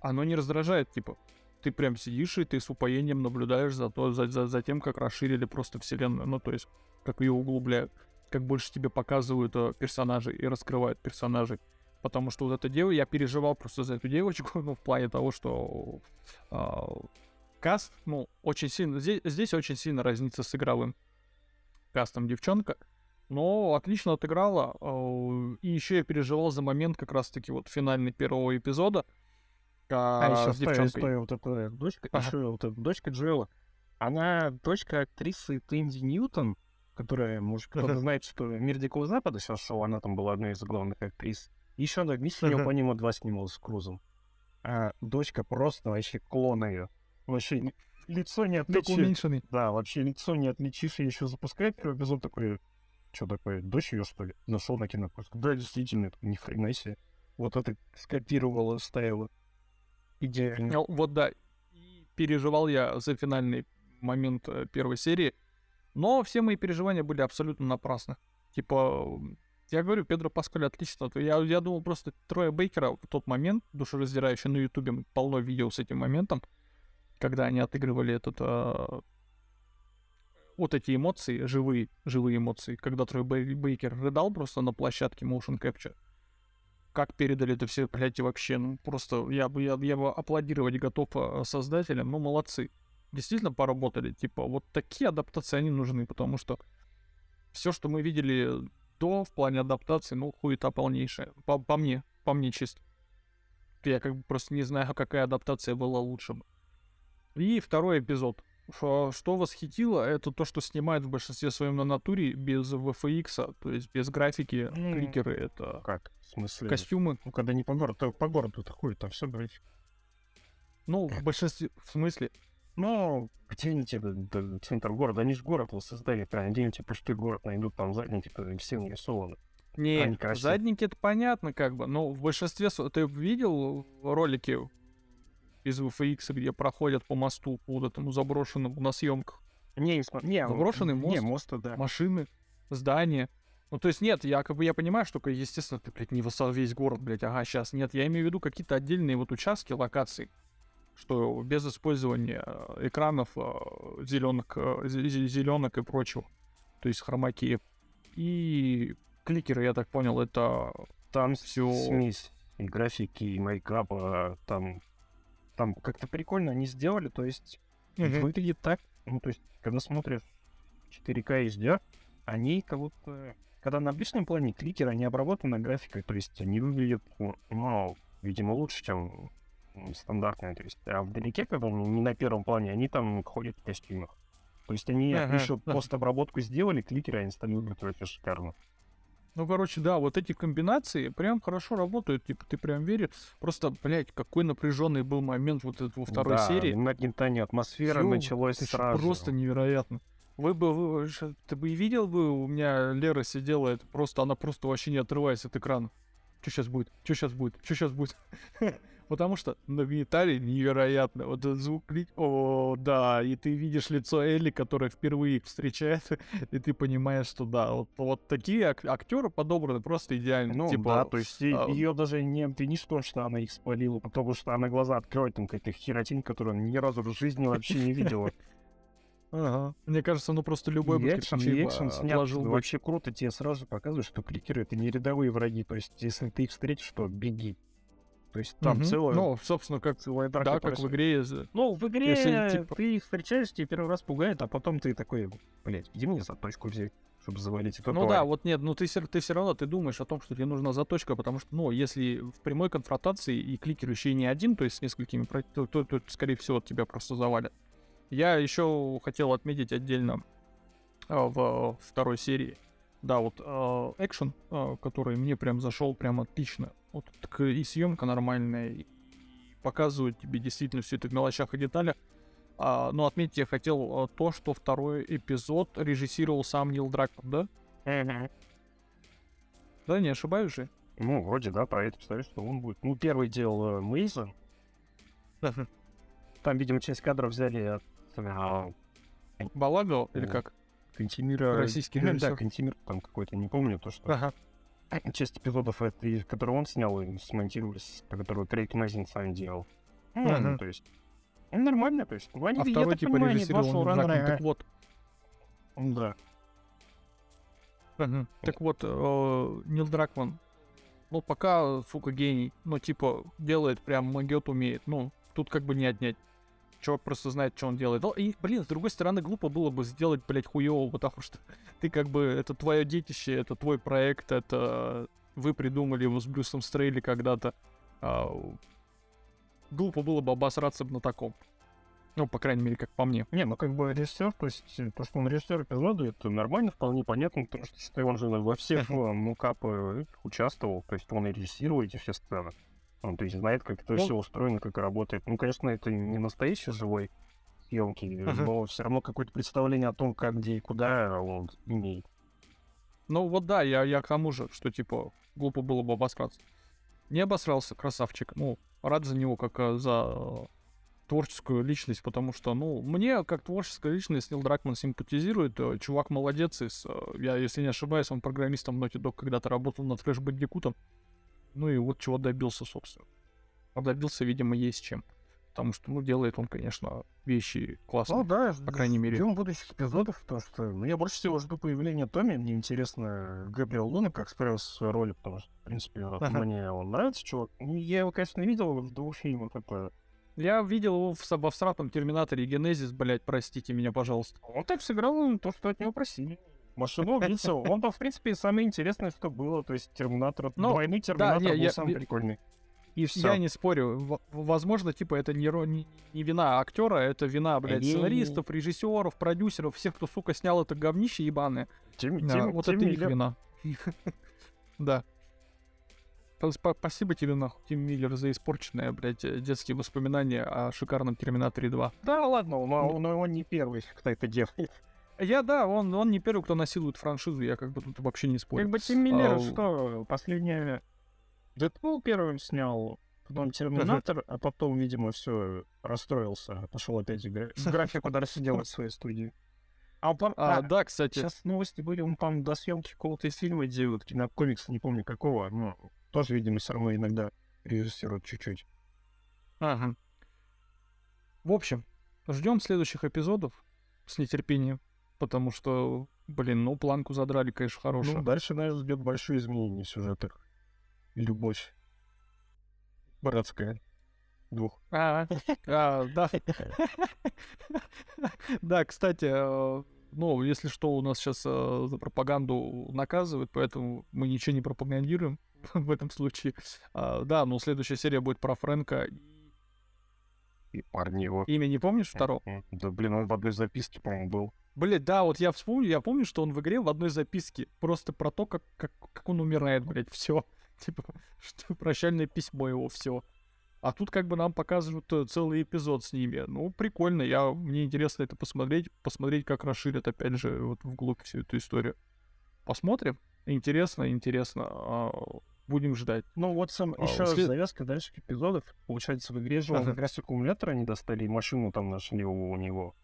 оно не раздражает, типа, ты прям сидишь и ты с упоением наблюдаешь за, то, за, за, за тем, как расширили просто вселенную, ну, то есть, как ее углубляют, как больше тебе показывают э, персонажей и раскрывают персонажей. Потому что вот эта девушка, я переживал просто за эту девочку, ну, в плане того, что а, каст, ну, очень сильно, здесь, здесь очень сильно разница с игровым кастом девчонка, но отлично отыграла, э, и еще я переживал за момент как раз-таки вот финальный первого эпизода, А, а, еще с девчонкой. стой, вот эта дочка, Ага. еще вот эта дочка Джоэла. Она дочка актрисы Тэнди Ньютон, которая, может, кто-то знает, что «Мир Дикого Запада» сейчас шоу, она там была одной из главных актрис. Еще она вместе нее, Ага. по нему два снималась с Крузом. А дочка просто вообще клон ее. Вообще лицо не отличишь. уменьшенный. Да, вообще лицо не отличишь. И еще запускает первый эпизод такой, что такое, дочь ее, что ли? Нашел на кинопоиск. Да, действительно, ни хрена себе. Вот это скопировала, ставила. Идеально. Ну, Вот да, и переживал я за финальный момент э, первой серии, но все мои переживания были абсолютно напрасны. Типа, я говорю, Педро Паскаль отлично. Я, я думал просто Троя Бейкера в тот момент, душераздирающий на Ютубе, полно видео с этим моментом, когда они отыгрывали этот... а, вот эти эмоции, живые, живые эмоции, когда Трой Бей- Бейкер рыдал просто на площадке Motion Capture. Как передали это все, блядь, вообще, ну просто я бы, я, я бы аплодировать готов а, создателям, ну молодцы. Действительно поработали, типа, вот такие адаптации они нужны, потому что все, что мы видели до в плане адаптации, ну, хуета полнейшая. По, по мне, по мне чисто. Я как бы просто не знаю, какая адаптация была лучше. И второй эпизод. Что, что восхитило, это то, что снимают в большинстве своем на натуре без VFX, то есть без графики, М. кликеры, это Как? В смысле? костюмы. Ну, когда не по городу, то по городу это хуй, там все говорить. Ну, в большинстве, в смысле, Ну, где они тебе, да, центр города, они же город воссоздали, прям, где они тебе пустой город найдут, там задние, типа, все нарисованы. Не, Они задники это понятно, как бы, но в большинстве ты видел ролики из VFX, где проходят по мосту, по вот этому заброшенному на съемках? Не, не, не, Заброшенный Не, мост? мост, да. Машины, здания. Ну, то есть нет, я как бы я понимаю, что, естественно, ты, блядь, не весь город, блядь, ага, сейчас. Нет, я имею в виду какие-то отдельные вот участки, локации, что без использования э, экранов зеленок, зеленок и прочего. То есть хромаки. И кликеры, я так понял, это Там всё- смесь и графики, и мейкапа, там, там как-то прикольно они сделали, то есть выглядит так, ну, то есть, когда смотришь 4К HDR, они как будто, когда на обычном плане кликеры, они обработаны графикой, то есть они выглядят, ну, видимо, лучше, чем м, стандартная. То есть, а вдалеке, когда они не на первом плане, они там ходят в костюмах. То есть они Ага, еще ага. постобработку сделали, кликеры инсталируют вообще шикарно. Ну, короче, да, вот эти комбинации прям хорошо работают, типа, ты прям веришь. Просто, блядь, какой напряженный был момент вот этот во второй Да, серии. Нагнетание атмосферы Ё, началось Это сразу. просто невероятно. Вы бы, вы, ты бы и видел бы, у меня Лера сидела, это просто, она просто вообще не отрываясь от экрана. Что сейчас будет? Что сейчас будет? Что сейчас будет? Потому что нагнетали невероятно. Вот этот звук крик, о, да, и ты видишь лицо Элли, которая впервые их встречает, и ты понимаешь, что да, вот, вот такие ак- актеры подобраны просто идеально. Ну типа, да, то есть а, ее даже не обвинишь в том, что она их спалила, потому что она глаза откроет, там какая-то херотень, которую она ни разу в жизни вообще не видела. ага. Мне кажется, ну просто любой бы экшен, и бы экшен снят отложил бы. вообще круто, тебе сразу показывают, что кликеры это не рядовые враги, то есть если ты их встретишь, то беги. То есть там Мгм. целая, Ну, собственно, как целая драка Да, как в происходит. игре. Ну, в игре Если, типа- ты их встречаешь, тебе первый раз пугает, а потом ты такой, блядь, иди мне за точку взять, чтобы завалить эту Ну тварь». да, вот нет, ну ты, все- ты все равно ты думаешь о том, что тебе нужна заточка, потому что, ну, если в прямой конфронтации и кликер еще и не один, то есть с несколькими, про- то, то- то, скорее всего, тебя просто завалят. Я еще хотел отметить отдельно а, в второй серии, да, вот а, экшен, а, который мне прям зашел прям отлично. Вот так и съемка нормальная, и показывают тебе действительно все это в мелочах и деталях. А, но отметить я хотел а, то, что второй эпизод режиссировал сам Нил Дракман, да? Да, не ошибаюсь же. Ну, вроде, да, про это представляешь, что он будет. Ну, первый делал э, Мейзен. Там, видимо, часть кадров взяли от а, Балаго или О. как? Кантемира. Российский Да, режиссер. Кантемир там какой-то, не помню, то, что Ага. Часть эпизодов, которые он снял, и смонтировались, которые Крейг Мазин сам делал. Ну, Ага. то есть, ну, нормально, то есть, ну, они, А я второй так типа понимаю, они два шоураннера, Так вот, Да. Мгм. Так вот, э, Нил Дракман, ну, пока, сука, гений, ну, типа, делает прям магиот умеет, ну, тут как бы не отнять. Чувак просто знает, что он делает. Ну, И, блин, с другой стороны, глупо было бы сделать, блядь, хуёво, потому что ты как бы, это твое детище, это твой проект, это вы придумали его с Брюсом Стрейли когда-то. А, глупо было бы обосраться бы на таком. Ну, по крайней мере, как по мне. Не, ну как бы режиссер, то есть э, то, что он режиссер эпизода, это нормально, вполне понятно, потому что считай, он же во всех э, мукапы участвовал, то есть он и режиссировал эти все сцены. Он, то есть знает, как это Ну- все устроено, как работает. Ну, конечно, это не настоящий живой съемки, Ага. но все равно какое-то представление о том, как, где и куда он имеет. Ну вот да, я, я к тому же, что типа глупо было бы обосраться. Не обосрался, красавчик. Ну, рад за него, как э, за э, творческую личность, потому что, ну, мне как творческая личность Нил Дракман симпатизирует. э, Чувак молодец. Из, э, я, если не ошибаюсь, он программистом Naughty Dog когда-то работал над Фрэш Бандикутом. Ну и вот чего добился, собственно. А добился, видимо, есть чем. Потому что, ну, делает он, конечно, вещи классные. Ну да, по крайней мере. Ждем будущих эпизодов, потому что ну, я больше всего жду появления Томми. Мне интересно, Габриэл Луна как справился со своей ролью, потому что, в принципе, Ага. мне он нравится, чувак. Ну, Я его, конечно, не видел в двух фильмах. Это... Я видел его в, в абстрактном Терминаторе Генезис, блядь, простите меня, пожалуйста. Он так сыграл то, что от него просили. Машину убийцу. Он, в принципе, самое интересное, что было. То есть Терминатор, Ну, двойной Терминатор не, был я- самый я- прикольный. И все. Я не спорю. Возможно, типа, это не, не, не вина актера, это вина, блядь, Не-не-не. сценаристов, режиссеров, продюсеров, всех, кто, сука, снял это говнище ебаное. Тим, Да, Тим- вот Тим это их Миллер- вина. Да. Спа- спа- Спасибо тебе, нахуй, Тим Миллер, за испорченные, блядь, э, детские воспоминания о шикарном Терминаторе 2. Да ладно, но, но он не первый, кто это делает. Я, да, он, он не первый, кто насилует франшизу, я как бы тут вообще не спорю. Как бы Тим Миллер, Ау. что, последнее... Дэдпул первым снял, потом Терминатор, а потом, видимо, все расстроился, пошел опять в гра- в графику дальше делать в своей студии. А, он, А, а, да, кстати. сейчас новости были, он там до съемки какого-то фильма делает, кинокомикса, не помню какого, но тоже, видимо, все равно иногда режиссирует чуть-чуть. Ага. В общем, ждем следующих эпизодов с нетерпением, потому что, блин, ну планку задрали, конечно, хорошую. Ну, дальше нас ждет большое изменение в сюжетах. И любовь. Братская. Двух. А, а, да. Да, кстати, э, ну, если что, у нас сейчас за пропаганду наказывают, поэтому мы ничего не пропагандируем в этом случае. А, Да, но следующая серия будет про Фрэнка. И парни его. Имя не помнишь второго? Да, блин, он в одной записке, по-моему, был. Блядь, да, вот я вспомню, я помню, что он в игре в одной записке просто про то, как, как, как он умирает, блядь, все. Типа, что прощальное письмо его, все. А тут как бы нам показывают э, целый эпизод с ними. Ну, прикольно, я, мне интересно это посмотреть, посмотреть, как расширят, опять же, вот вглубь всю эту историю. Посмотрим. Интересно, интересно. А, Будем ждать. Ну вот сам А, еще след- завязка дальше эпизодов. Получается, в игре же он как раз аккумулятор они достали, и машину там нашли у, у него.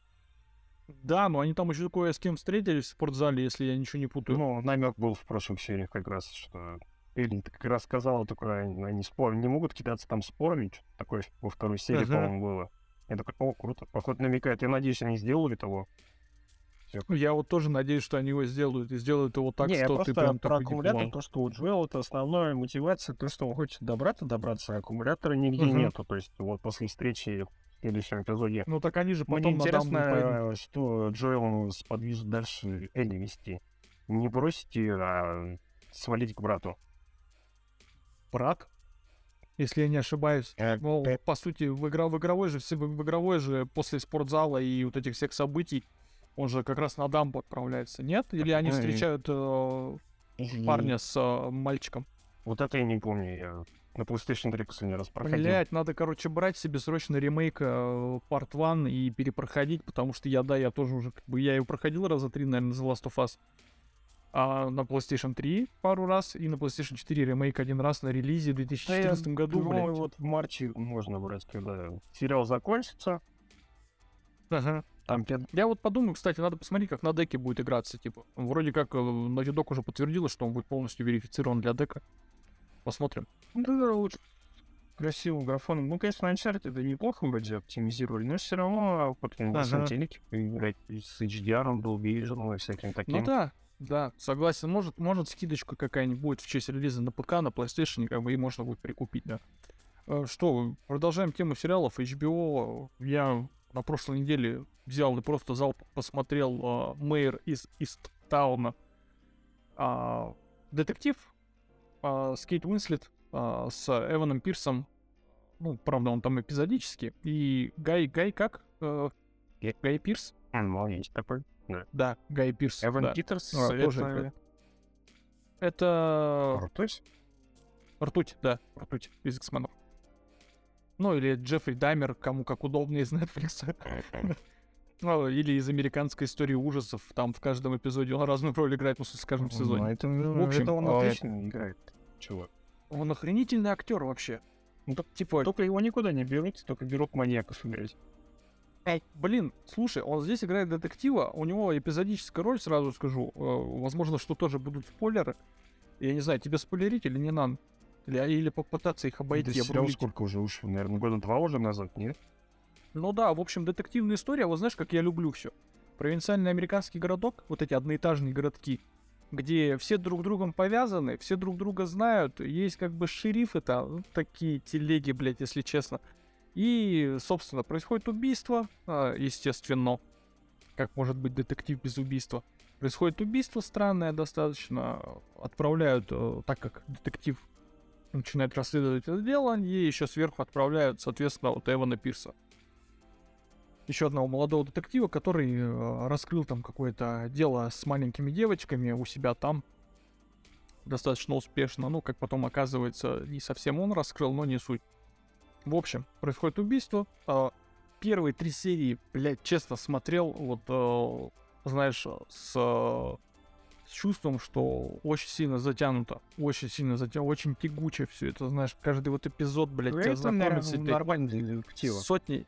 Да, но они там еще кое с кем встретились в спортзале, если я ничего не путаю. Ну, намек был в прошлых сериях как раз, что Эллен как раз сказала, только они, спор... не могут кидаться там спорами, что такое во второй серии, Ага. по-моему, было. Я такой, о, круто. Походу намекает. Я надеюсь, они сделали того. Я вот тоже надеюсь, что они его сделают, и сделают его так, не, что ты прям про аккумулятор, диплом. то, что у Джоэла это основная мотивация, то, что он хочет добраться, добраться, а аккумулятора нигде Мгм. нету. То есть вот после встречи следующем эпизоде Ну так они же Мне потом на дамбу интересно, пойдут. что Джоэл сподвижет дальше Элли вести. Не бросить ее, а свалить к брату. брат, если я не ошибаюсь. Э, Ну, э. по сути, в, игра, в, игровой же, все- в игровой же после спортзала и вот этих всех событий он же как раз на дамбу отправляется, нет? Или они Ой. встречают э, парня с э, мальчиком? Вот это я не помню. Я на PlayStation 3 последний раз проходил. Блять, надо, короче, брать себе срочно ремейк э, Part 1 и перепроходить, потому что я, да, я тоже уже, как бы, я его проходил раза три, наверное, The Last of Us. А на PlayStation 3 пару раз и на PlayStation 4 ремейк один раз на релизе в Да я 2014 году, думаю, блядь. вот в марте можно брать, когда сериал закончится. Ага. Там Я вот подумаю, кстати, надо посмотреть, как на деке будет играться, типа. Вроде как э, Naughty Dog уже подтвердила, что он будет полностью верифицирован для дека. Посмотрим. Ну, да, лучше красивым графоном. Ну, конечно, Uncharted это неплохо вроде оптимизировали, но все равно потом на Ага. телеке играть с HDR, Dolby Vision и всяким таким. Ну да, да, согласен. Может, может скидочка какая-нибудь будет в честь релиза на ПК, на PlayStation, как бы и можно будет прикупить, да. Э, Что, продолжаем тему сериалов. HBO. Я на прошлой неделе взял и просто зал посмотрел Мэйр из Исттауна. А, детектив а, с Кейт Уинслет, а, с Эваном Пирсом. Ну, правда, он там эпизодически. И Гай, Гай как? Э, Гай Пирс? Ну, есть такой. Да, Гай Пирс. Эван да. Питерс. А, тоже это... Ртуть? Ртуть, да, Ртуть из X-Men. Ну, или Джеффри Даймер, кому как удобно из Netflix. Ну, или из американской истории ужасов. Там в каждом эпизоде он разную роль играет, после в каждом Ну, сезоне. это, В общем, это он а, отлично играет, чувак. Он охренительный актер вообще. Ну, так, Типа, Только его никуда не берут, только берут маньяка сыграть. блин, слушай, он здесь играет детектива, у него эпизодическая роль, сразу скажу. Э, Возможно, что тоже будут спойлеры. Я не знаю, тебе спойлерить или не надо? Или, или попытаться их обойти, Это сериал обрулить? сколько уже ушел? Наверное, года два уже назад, нет? Ну да, в общем, детективная история, вот знаешь, как я люблю все. Провинциальный американский городок, вот эти одноэтажные городки, где все друг другом повязаны, все друг друга знают, есть как бы шерифы там, ну, такие телеги, блядь, если честно. И, собственно, происходит убийство, а, естественно. Как может быть детектив без убийства? Происходит убийство странное достаточно. Отправляют, э, так как детектив начинает расследовать это дело, и еще сверху отправляют, соответственно, вот Эвана Пирса еще одного молодого детектива, который э, раскрыл там какое-то дело с маленькими девочками у себя там достаточно успешно. Ну, как потом оказывается, не совсем он раскрыл, но не суть. В общем, происходит убийство. А, Первые три серии, блядь, честно смотрел, вот, э, знаешь, с, э, с чувством, что очень сильно затянуто, очень сильно затянуто, очень тягуче все это, знаешь, каждый вот эпизод, блядь, тебя знакомит с этой сотни.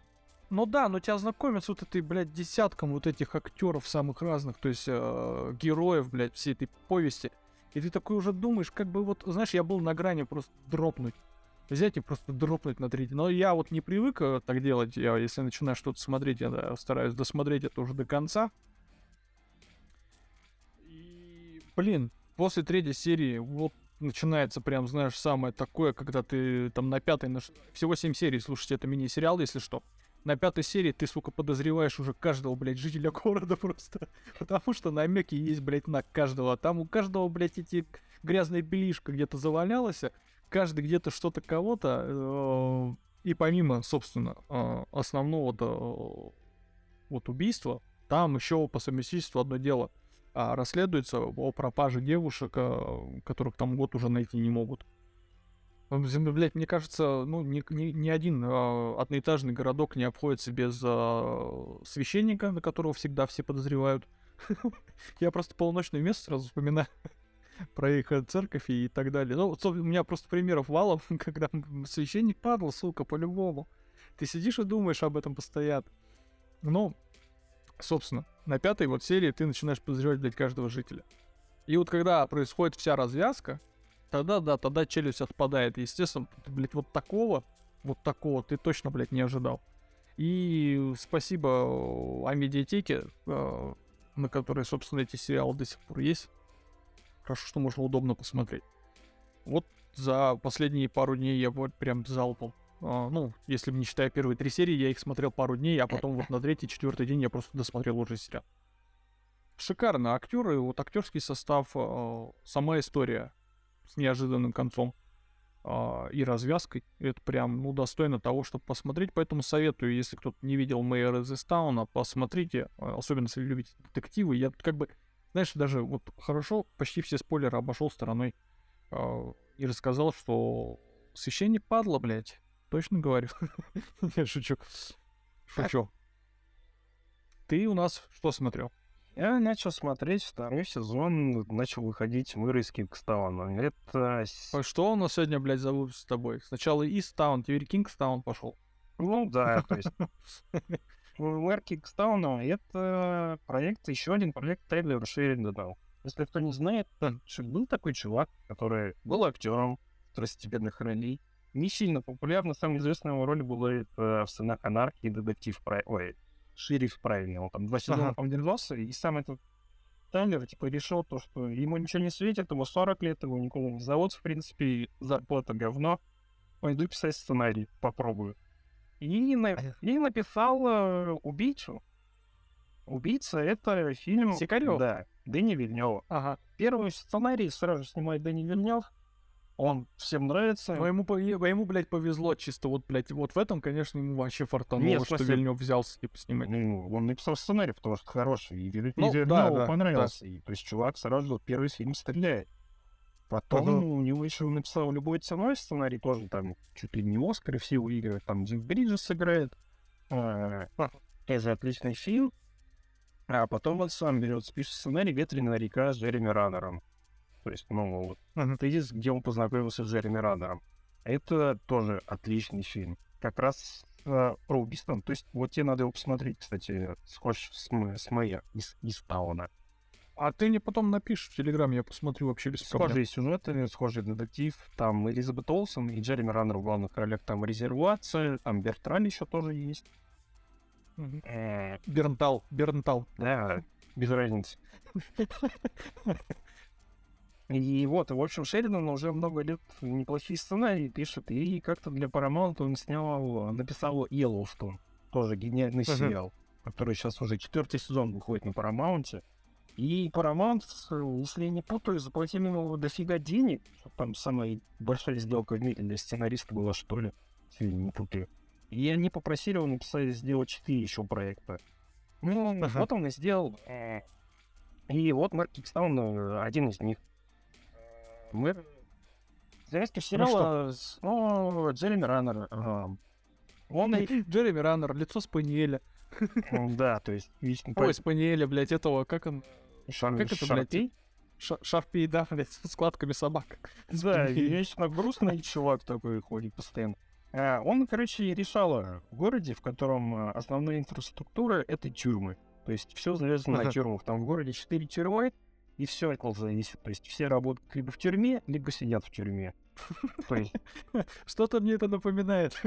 Ну да, но тебя знакомят с вот этой, блядь, десятком вот этих актеров самых разных, то есть э, героев, блядь, всей этой повести. И ты такой уже думаешь, как бы вот, знаешь, я был на грани просто дропнуть. Взять и просто дропнуть на третий. Но я вот не привык э, так делать. Я, если начинаю что-то смотреть, я да, стараюсь досмотреть это уже до конца. И, блин, после третьей серии вот начинается прям, знаешь, самое такое, когда ты там на пятой... На... Всего семь серий, слушайте, это мини-сериал, если что. На пятой серии ты, сука, подозреваешь уже каждого, блядь, жителя города просто. Потому что намеки есть, блядь, на каждого. Там у каждого, блядь, эти грязная белишка где-то завалялась. Каждый где-то что-то кого-то. э, И помимо, собственно, а, основного вот убийства, там еще по совместительству одно дело а, расследуется о пропаже девушек, а, которых там год уже найти не могут. Блять, мне кажется, ну, ни, ни, ни один э, одноэтажный городок не обходится без э, священника, на которого всегда все подозревают. Я просто полуночный место сразу вспоминаю про их э, церковь и так далее. Ну, у меня просто примеров валом, когда священник падал, сука, по-любому. Ты сидишь и думаешь об этом постоянно. Ну, собственно, на пятой вот серии ты начинаешь подозревать, блядь, каждого жителя. И вот когда происходит вся развязка, тогда, да, тогда челюсть отпадает. Естественно, блядь, вот такого, вот такого ты точно, блядь, не ожидал. И спасибо Амедиатеке, э, на которой, собственно, эти сериалы до сих пор есть. Хорошо, что можно удобно посмотреть. Вот за последние пару дней я вот прям залпом. А, ну, если не считая первые три серии, я их смотрел пару дней, а потом вот на третий, четвертый день я просто досмотрел уже сериал. Шикарно. Актеры, вот актерский состав, э, сама история с неожиданным концом э, и развязкой. Это прям, ну, достойно того, чтобы посмотреть. Поэтому советую, если кто-то не видел Мэйр из Истауна, посмотрите. Особенно, если любите детективы. Я как бы, знаешь, даже вот хорошо почти все спойлеры обошел стороной э, и рассказал, что священник падла, блядь. Точно говорю? Я шучу. Шучу. Ты у нас что смотрел? Я начал смотреть второй сезон, начал выходить мир из Кингстауна. Это... А что у нас сегодня, блядь, зовут с тобой? Сначала Истаун, теперь Кингстаун пошел. Ну да, то есть... Мэр Кингстауна — это проект, еще один проект Тейлора Шеридана. Если кто не знает, был такой чувак, который был актером второстепенных ролей. Не сильно популярна, самая известная его роль была в «Сынах анархии» детектив... Ой, шериф правильно, он там два сезона, ага. по и сам этот Тайлер, типа, решил то, что ему ничего не светит, ему 40 лет, его никого не зовут, в принципе, зарплата говно. Пойду писать сценарий, попробую. И, на... и написал э, «Убийцу». «Убийца» — это фильм... Сикарёв? Да, Дэнни Вильнёва. Ага. Первый сценарий сразу снимает Дэнни Вильнёв. Он всем нравится. Но ему, ему, блядь, повезло чисто. Вот, блядь, вот в этом, конечно, ему вообще фартануло, Нет, что Вильнев взялся типа снимать. Ну, он написал сценарий, потому что хороший. И, и ну, да, да, понравился. Да. И, то есть чувак сразу первый фильм стреляет. Потом ага. у него еще написал любой ценой сценарий, тоже там чуть ли не Оскар все выигрывает. Там Джим Бриджес играет. А, тоже отличный фильм. А потом он сам берет, пишет сценарий «Ветреная река» с Джереми Раннером. То есть, ну, вот uh-huh. тезис, где он познакомился с Джереми Раннером. Это тоже отличный фильм. Как раз э, про убийство. То есть, вот тебе надо его посмотреть, кстати, схож с, с Мэя из, из Тауна. А ты мне потом напишешь в Телеграме, я посмотрю вообще без проблем. Схожие сюжеты, схожий детектив. Там Элизабет Олсен и Джереми Раннер в главных ролях. Там резервация, там Бертраль еще тоже есть. Э, Бернтал, Бернтал. Да, без разницы. И вот, в общем, Шеридан уже много лет неплохие сценарии пишет, и как-то для Paramount он снял, написал Yellowstone, тоже гениальный uh-huh. сериал, который сейчас уже четвертый сезон выходит на Paramount. И Paramount, если я не путаю, заплатили ему дофига денег, там самая большая сделка в мире для сценариста была, что ли, если не путаю. И они попросили его написать, сделать четыре еще проекта. Ну, uh-huh. вот он и сделал. И вот Марк Кикстаун э, один из них. Мы... Завязки сериала, ну, Джереми Раннер. Он и... Джереми Раннер, лицо Спаниеля. Да, то есть... Ой, Спаниеля, блядь, этого, как он... Шар... Как это, блядь? Шарпей, да, блядь, с складками собак. Да, вечно грустный чувак такой ходит постоянно. А, он, короче, решал в городе, в котором а, основная инфраструктура — это тюрьмы. То есть все завязано на тюрьмах. Там в городе 4 тюрьмы, и все этого зависит. То есть все работают либо в тюрьме, либо сидят в тюрьме. Что-то мне это напоминает.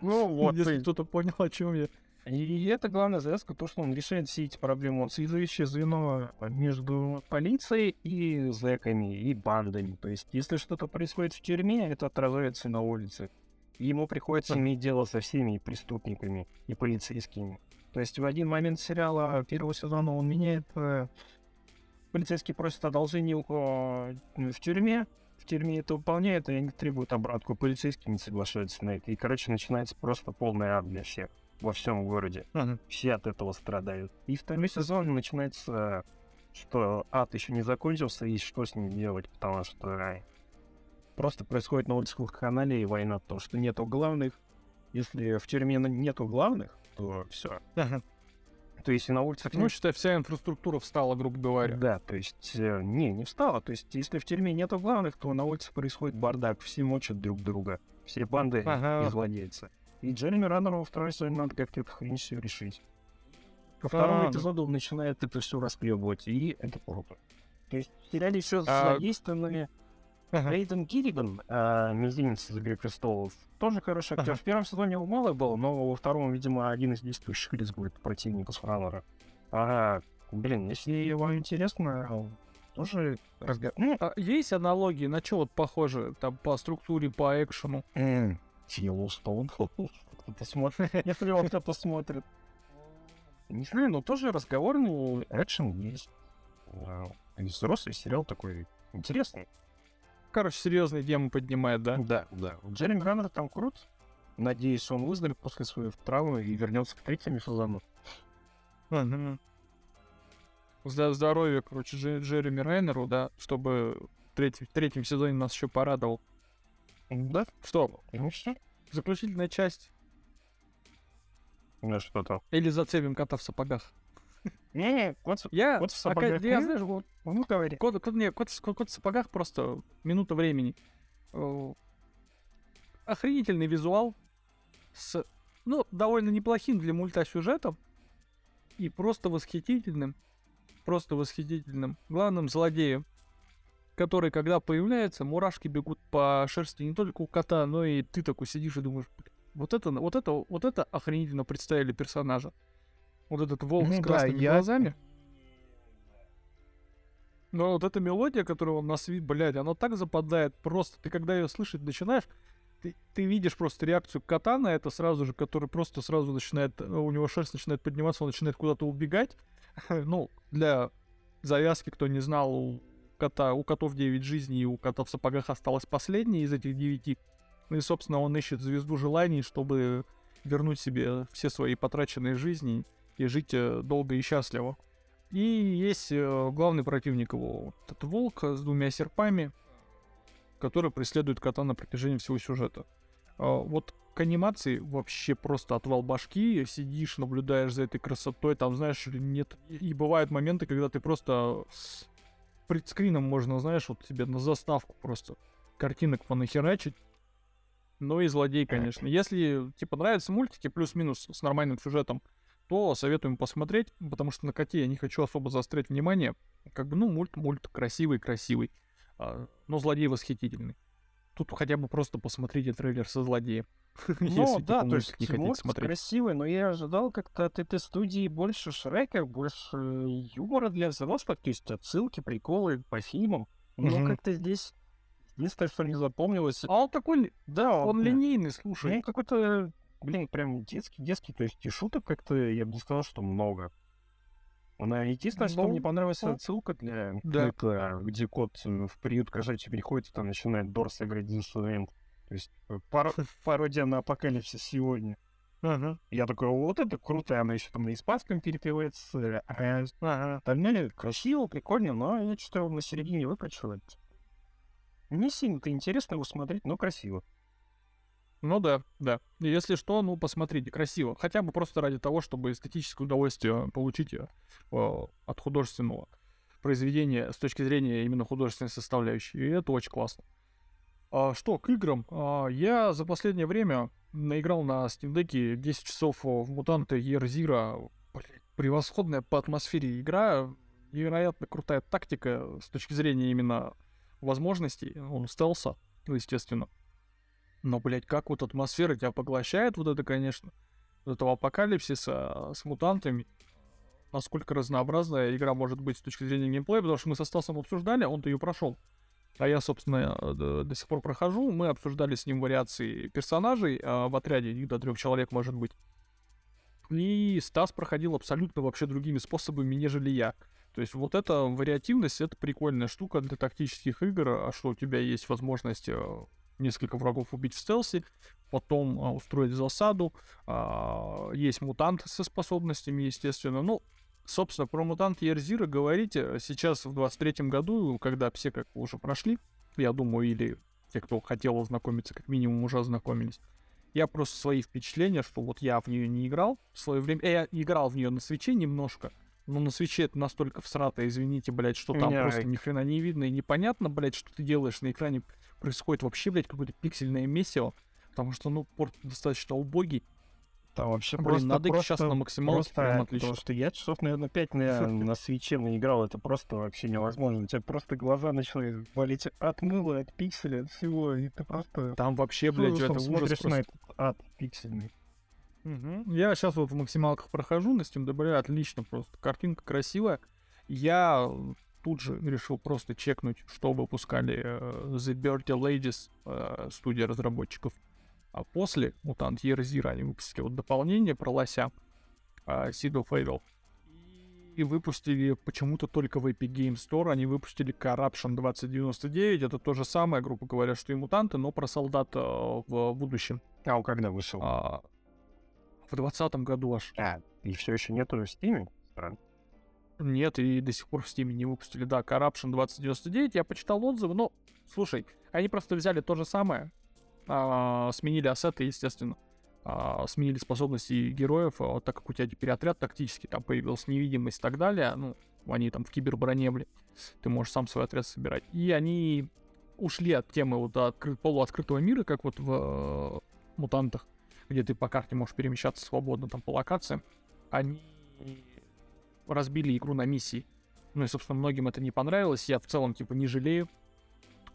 Ну вот. Если кто-то понял, о чем я. И это главная завязка, то, что он решает все эти проблемы. Он связующее звено между полицией и зэками, и бандами. То есть, если что-то происходит в тюрьме, это отражается на улице. Ему приходится иметь дело со всеми преступниками и полицейскими. То есть в один момент сериала первого сезона он меняет э, полицейский просит одолжение в тюрьме, тюрьме это выполняют, и они требуют обратку. Полицейские не соглашаются на это. И, короче, начинается просто полный ад для всех во всем городе. Ага. Все от этого страдают. И второй сезон начинается, что ад еще не закончился, и что с ним делать, потому что э, просто происходит на улицах канале и война, потому что нету главных. Если в тюрьме нету главных, то все. Ага. То есть и на улицах... Ну, считай, вся инфраструктура встала, грубо говоря. Да, то есть, э, не, не встала. То есть, если в тюрьме нету главных, то на улице происходит бардак, все мочат друг друга, все банды Ага. изладеются. И Джереми Раннеру во второй сезоне надо как-то эту хрень все решить. Ко второму А, эпизоду он начинает это все расплевывать, и это круто. То есть в сериале еще А- задействованы Ага. Рейден Гиллиган, а, мизинец из «Игры престолов», тоже хороший актер. Ага. В первом сезоне его мало было, но во втором, видимо, один из действующих лиц будет противников Раннера. А, блин, если вам интересно, тоже разговор... Ну, А есть аналогии, на что вот похоже, там, по структуре, по экшену? Йеллоустоун. Кто-то смотрит. Если его кто-то смотрит. Не знаю, но тоже разговорный экшен есть. Взрослый сериал такой интересный. Короче, серьезные темы поднимает, да? Да, да. Джереми Раннер там крут. Надеюсь, он выздоровеет после своей травмы и вернется к третьему сезону. Ага. За здоровье, короче, Дже- Джереми Райнеру, да, чтобы в третьем, в третьем сезоне нас еще порадовал. Да? Что, Ну что? заключительная часть? Ну что-то. Или зацепим кота в сапогах? Не-не, кот, в- Я, кот в сапогах. я, знаешь, вот, Ну, говори. кот, кот- не, кот, в- кот в сапогах просто минута времени. Э, Охренительный визуал с, ну, довольно неплохим для мульта сюжетом и просто восхитительным, просто восхитительным главным злодеем, который, когда появляется, мурашки бегут по шерсти не только у кота, но и ты такой сидишь и думаешь, «Блин, вот это, вот это, вот это охренительно представили персонажа. Вот этот волк Ну с да, красными я- глазами. Но вот эта мелодия, которую он нас видит, блядь, она так западает просто. Ты когда ее слышать начинаешь, ты, ты видишь просто реакцию кота на это сразу же, который просто сразу начинает, э, у него шерсть начинает подниматься, он начинает куда-то убегать. Ну, для завязки, кто не знал, у кота, у котов 9 жизней, и у кота в сапогах осталось последнее из этих 9. Ну и, собственно, он ищет звезду желаний, чтобы вернуть себе все свои потраченные жизни и жить э, долго и счастливо. И есть э, главный противник его, вот этот волк с двумя серпами, который преследует кота на протяжении всего сюжета. А, вот к анимации вообще просто отвал башки, сидишь, наблюдаешь за этой красотой, там, знаешь, нет... И бывают моменты, когда ты просто предскрином можно, знаешь, вот тебе на заставку просто картинок понахерачить. Ну и злодей, конечно. Если, типа, нравятся мультики плюс-минус с нормальным сюжетом, то советуем посмотреть, потому что на коте я не хочу особо заострять внимание. Как бы, ну, мульт, мульт, красивый-красивый, а, но злодей восхитительный. Тут хотя бы просто посмотрите трейлер со злодеем. Ну да, то есть смотреть. красивый, но я ожидал как-то от этой студии больше Шрека, больше юмора для взрослых, то есть отсылки, приколы по фильмам. Но как-то здесь единственное, что не запомнилось, А он такой, да, он да. линейный, слушай. Ну, какой-то, блин, прям детский, детский, то есть и шуток как-то, я бы не сказал, что много. Она единственное, что Ну, мне понравилась ну, отсылка для да. это, где кот э, в приют кошачий приходит и там начинает Дорс играть инструмент. То есть э, паро- пародия на апокалипсис сегодня. Ага, Я такой, вот это круто, она еще там на испанском перепевается. э, а ага. Остальное красиво, прикольно, но я что-то на середине выкачал. Не сильно-то интересно его смотреть, но красиво. Ну да, да. Если что, ну посмотрите, красиво. Хотя бы просто ради того, чтобы эстетическое удовольствие получить э, э, от художественного произведения с точки зрения именно художественной составляющей. И это очень классно. А, что, к играм? А, я за последнее время наиграл на Steam Deck 10 часов э, в Мутанты. Блин, превосходная по атмосфере игра. Невероятно крутая тактика с точки зрения именно возможностей. Он стелса, ну, естественно. Но, блядь, как вот атмосфера тебя поглощает, вот это, конечно, вот этого апокалипсиса с мутантами. Насколько разнообразная игра может быть с точки зрения геймплея, потому что мы со Стасом обсуждали, он-то ее прошел. А я, собственно, э, до, до сих пор прохожу. Мы обсуждали с ним вариации персонажей а, в отряде, до трех человек может быть. И Стас проходил абсолютно вообще другими способами, нежели я. То То есть вот эта вариативность, это прикольная штука для тактических игр, а что у тебя есть возможность э, несколько врагов убить в стелсе, потом а, устроить засаду, а, есть мутанты со способностями, естественно. Ну, собственно, про мутант Ерзира говорите сейчас в 23-м году, когда все как уже прошли, я думаю, или те, кто хотел ознакомиться, как минимум уже ознакомились. Я просто свои впечатления, что вот я в нее не играл в свое время. Э, я играл в нее на свече немножко, но на свече это настолько всрато, извините, блядь, что там Не, просто ни хрена не видно и непонятно, блядь, что ты делаешь на экране. Происходит вообще, блядь, какое-то пиксельное месиво. Потому что, ну, порт достаточно убогий. Там вообще Блин, просто, надо просто, сейчас на максималке, просто, прям отлично. Потому что я часов, наверное, 5 на, на свече наиграл, это просто вообще невозможно. У тебя просто глаза начинают болеть от мыла, от пикселя, от всего, и ты просто... Там вообще, блядь, это ужас просто. на этот ад пиксельный. Мгм. Я сейчас вот в максималках прохожу на Steam добавляю, отлично просто. Картинка красивая. Я тут же решил просто чекнуть, что выпускали э, The Birthday Ladies, э, студия разработчиков. А после Year Zero они выпустили вот дополнение про лося э, Seed of Evil. И выпустили почему-то только в Epic Game Store. Они выпустили Corruption 2099. Это то же самое, грубо говоря, что и мутанты, но про солдат э, в будущем. А он когда вышел? А, в двадцатом году аж. А, и все еще нету в Steam? Странно. Нет, и до сих пор в Steam не выпустили. Да, Corruption 2099, я почитал отзывы, но, слушай, они просто взяли то же самое, а, сменили ассеты, естественно, а, сменили способности героев, а, так как у тебя теперь отряд тактический, там появилась невидимость и так далее, ну, они там в киберброне, блин, ты можешь сам свой отряд собирать. И они ушли от темы вот откры- полуоткрытого мира, как вот в э, мутантах, где ты по карте можешь перемещаться свободно там по локациям. Они разбили игру на миссии. Ну и, собственно, многим это не понравилось. Я в целом, типа, не жалею,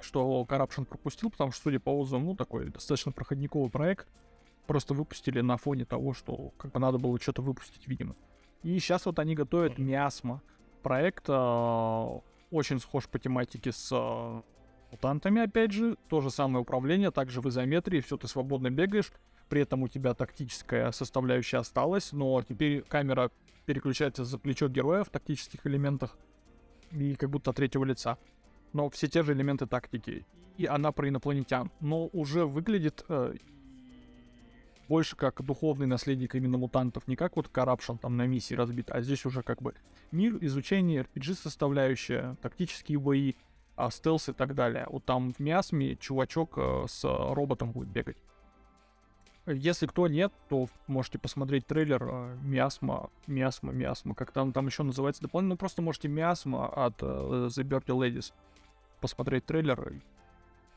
что Corruption пропустил, потому что, судя по отзывам, ну, такой достаточно проходниковый проект. Просто выпустили на фоне того, что как бы надо было что-то выпустить, видимо. И сейчас вот они готовят Миасма. Проект а, очень схож по тематике с а, мутантами, опять же. То же самое управление, также в изометрии, все ты свободно бегаешь. При этом у тебя тактическая составляющая осталась, но теперь камера переключается за плечо героя в тактических элементах и как будто третьего лица. Но все те же элементы тактики. И она про инопланетян. Но уже выглядит э, больше как духовный наследник именно мутантов. Не как вот Corruption там на миссии разбит, а здесь уже как бы мир, изучение, RPG составляющая, тактические бои, а, стелс и так далее. Вот там в Миасме чувачок э, с роботом будет бегать. Если кто нет, то можете посмотреть трейлер э, Миасма, Миасма, Миасма, как там, там еще называется дополнительно. Ну, просто можете Миасма от э, The Bearded Ladies посмотреть трейлер и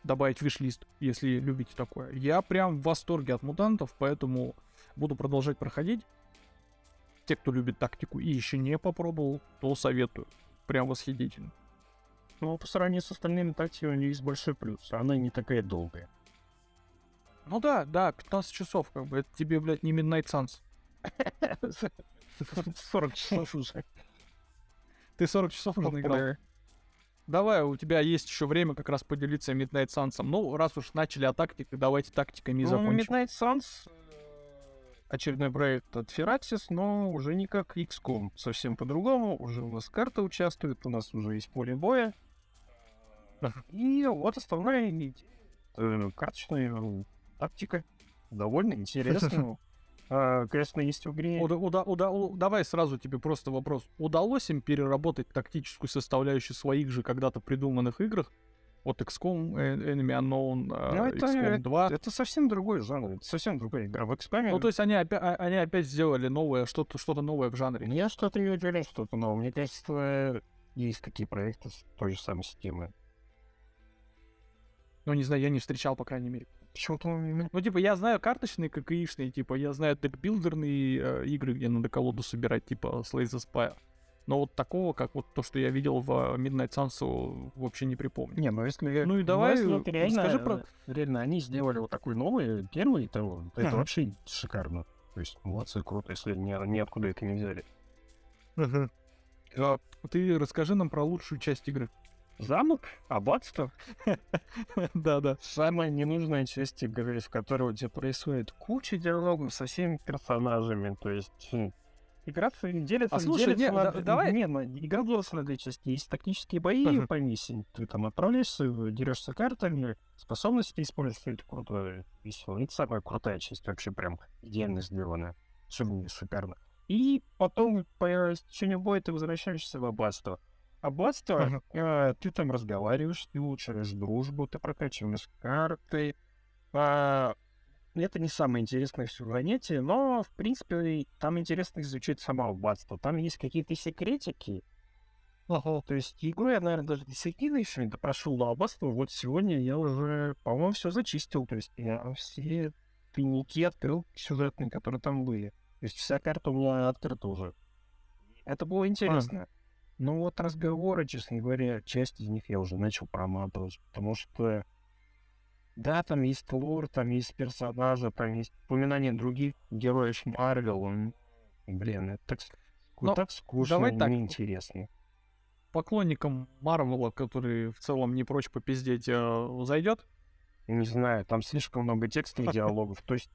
добавить wishlist, если любите такое. Я прям в восторге от мутантов, поэтому буду продолжать проходить. Те, кто любит тактику и еще не попробовал, то советую. Прям восхитительно. Ну, по сравнению с остальными тактиками, есть большой плюс. Она не такая долгая. Ну да, да, 15 часов, как бы. Это тебе, блядь, не Midnight Suns. 40 часов уже. Ты 40 часов уже наиграл. Давай, у тебя есть еще время как раз поделиться Midnight Suns. Ну, раз уж начали о тактике, давайте тактиками и Ну, закончим. Midnight Suns э, очередной проект от Firaxis, но уже не как XCOM, совсем по-другому. Уже у нас карта участвует, у нас уже есть поле боя. И вот основная идея. Э, Карточная тактика. Довольно интересно. А, Конечно, есть в игре... Уда- уда- уда- у- давай сразу тебе просто вопрос. Удалось им переработать тактическую составляющую своих же когда-то придуманных играх? Вот XCOM, э, Enemy Unknown, э, Ну, это- XCOM 2. Это совсем другой жанр, это совсем другая игра. В XCOM... Ну, то есть они опять, они опять сделали новое, что-то что новое в жанре. Я что-то не уверен, что-то новое. Мне кажется, есть такие проекты с той же самой системы. Ну, не знаю, я не встречал, по крайней мере. Почему-то Ну, типа, я знаю карточные, ККИшные, типа, я знаю декбилдерные э, игры, где надо колоду собирать, типа Slay the Spire. Но вот такого, как вот то, что я видел в э, Midnight Suns, вообще не припомню. Не, ну если... Ну и давай, если вот реально, расскажи про- Реально, они сделали вот такой новый, первый того, это Ага. вообще шикарно. То есть, молодцы, круто, если ни, ниоткуда это не взяли. А, Ты расскажи нам про лучшую часть игры. Замок, аббатство, Да-да. самая ненужная часть игры, в которой у тебя происходит куча диалогов со всеми персонажами. То есть, Игра делится, А слушай, делится не, на... да- давай- Не, ну, игра делится на две части. Есть тактические бои Ага. по миссии. Ты там отправляешься, дерешься картами, способности используешь, все это круто, весело. Это самая крутая часть, вообще прям идеально сделанная. Особенно шикарно. И потом по течению боя ты возвращаешься в аббатство. Аббатство, Ага. э, ты там разговариваешь, ты улучшаешь дружбу, ты прокачиваешь карты. А, это не самое интересное все занятие, но, в принципе, там интересно изучить само аббатство. Там есть какие-то секретики. То есть игру я, наверное, даже десятины еще не прошел до аббатства. Вот сегодня я уже, по-моему, все зачистил. То есть я все тайники открыл сюжетные, которые там были. То есть вся карта у меня открыта уже. Это было интересно. Но вот разговоры, честно говоря, часть из них я уже начал проматывать, потому что да, там есть лор, там есть персонажи, там есть упоминания других героев Марвел. Блин, это так, Но так скучно давай и так. неинтересно. Поклонникам Марвела, который в целом не прочь попиздеть, э, зайдет? Не знаю, там слишком много текстовых диалогов. То есть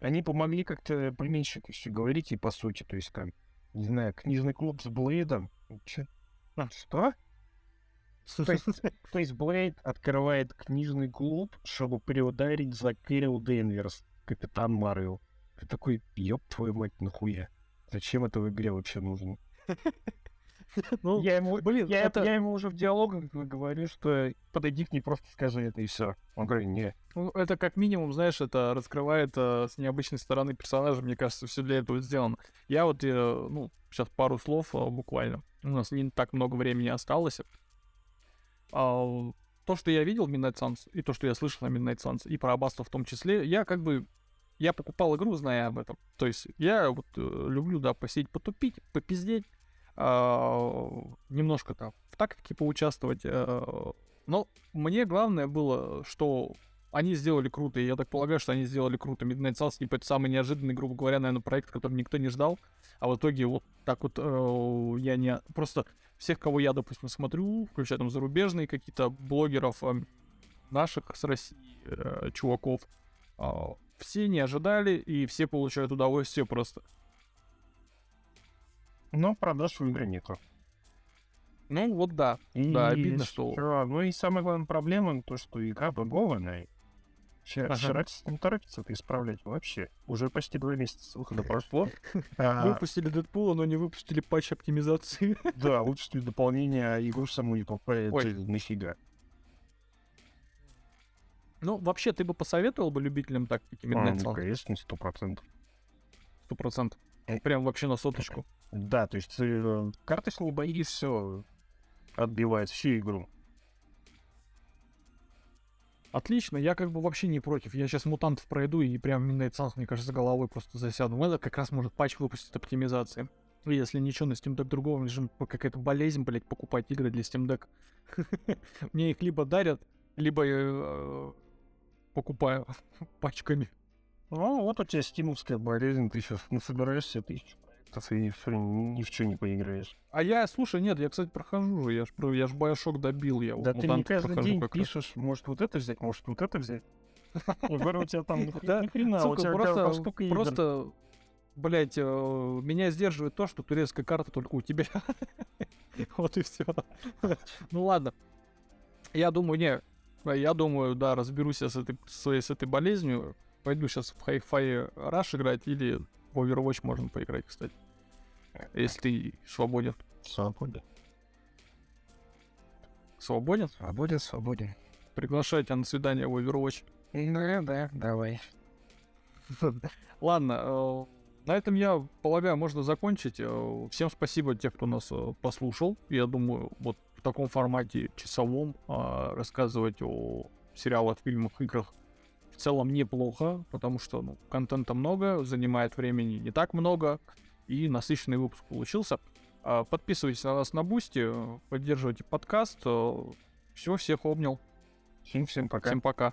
они помогли как-то поменьше говорить и по сути. То есть как, не знаю, книжный клуб с Блейдом. Чё? А, Что? То есть, то есть Блейд открывает книжный клуб, чтобы приударить за Кэрил Денверс, Капитан Марвел. Ты такой, ёб твою мать, нахуя? Зачем это в игре вообще нужно? Ну, я ему, блин, я, это- я ему уже в диалогах говорю, что подойди к ней, просто скажи это и все. Он говорит, не. Ну, это как минимум, знаешь, это раскрывает э, с необычной стороны персонажа, мне кажется, все для этого сделано. Я вот, э, ну, сейчас пару слов э, буквально. У нас не так много времени осталось. А, то, что я видел в Midnight Suns, и то, что я слышал на Midnight Suns, и про Аббатство в том числе, я как бы... Я покупал игру, зная об этом. То есть я вот э, люблю, да, посидеть, потупить, попиздеть, немножко там в тактике поучаствовать. э, но мне главное было, что они сделали круто, и я так полагаю, что они сделали круто. Midnight Suns, типа, самый неожиданный, грубо говоря, наверное, проект, который никто не ждал. А в итоге вот так вот э, я не... Просто всех, кого я, допустим, смотрю, включая там зарубежные какие-то блогеров э, наших с России чуваков, все не ожидали, и все получают удовольствие просто. Но продаж в игре нету. Ну вот да. И Да, обидно, что- всё. Ну и самая главная проблема, то, что игра багованная. Ага. Шрекс не торопится это исправлять вообще. Уже почти два месяца с выхода прошло. А, Выпустили Дэдпула, но не выпустили патч оптимизации. Да, выпустили дополнение, а игру саму не покупает Ой. нафига. Ну, вообще, ты бы посоветовал бы любителям тактики А, Midnight ну, Suns? конечно, сто процентов. Сто процентов. Э. Прям вообще на соточку. Да, то есть э, карточные бои все отбивает всю игру. Отлично, я как бы вообще не против. Я сейчас мутантов пройду и прям Midnight Suns, мне кажется, головой просто засяду. Это как раз может патч выпустить оптимизации. Если ничего, на Steam Deck другого режима, какая-то болезнь, блять, покупать игры для Steam Deck. Мне их либо дарят, либо э, покупаю пачками. Ну, вот у тебя стимовская болезнь, ты сейчас насобираешься тысячу проектов и всё, ни, ни в что не поиграешь. А я, слушай, нет, я, кстати, прохожу. Я ж, я ж Bioshock добил. Я вот да ты не каждый день как раз. пишешь, может вот это взять, может вот это взять. Я говорю, у тебя там ни хрена, у тебя просто, блять, меня сдерживает то, что турецкая карта только у тебя. Вот и все. Ну ладно. Я думаю, не, я думаю, да, разберусь я с этой, своей, с этой болезнью. Пойду сейчас в Hi-Fi Rush играть или в Overwatch можно поиграть, кстати. Если ты свободен. Свободен. Свободен? Свободен, свободен. Приглашаю тебя на свидание в Overwatch. Да, да, давай. Ладно, э, на этом я полагаю, можно закончить. Э, Всем спасибо тех, кто нас э, послушал. Я думаю, вот в таком формате часовом рассказывать о сериалах, фильмах, играх в целом неплохо, потому что ну, контента много, занимает времени не так много, и насыщенный выпуск получился. А, Подписывайтесь на нас на Бусти, э, поддерживайте подкаст. Все, всех обнял. Всем, всем пока. Всем пока.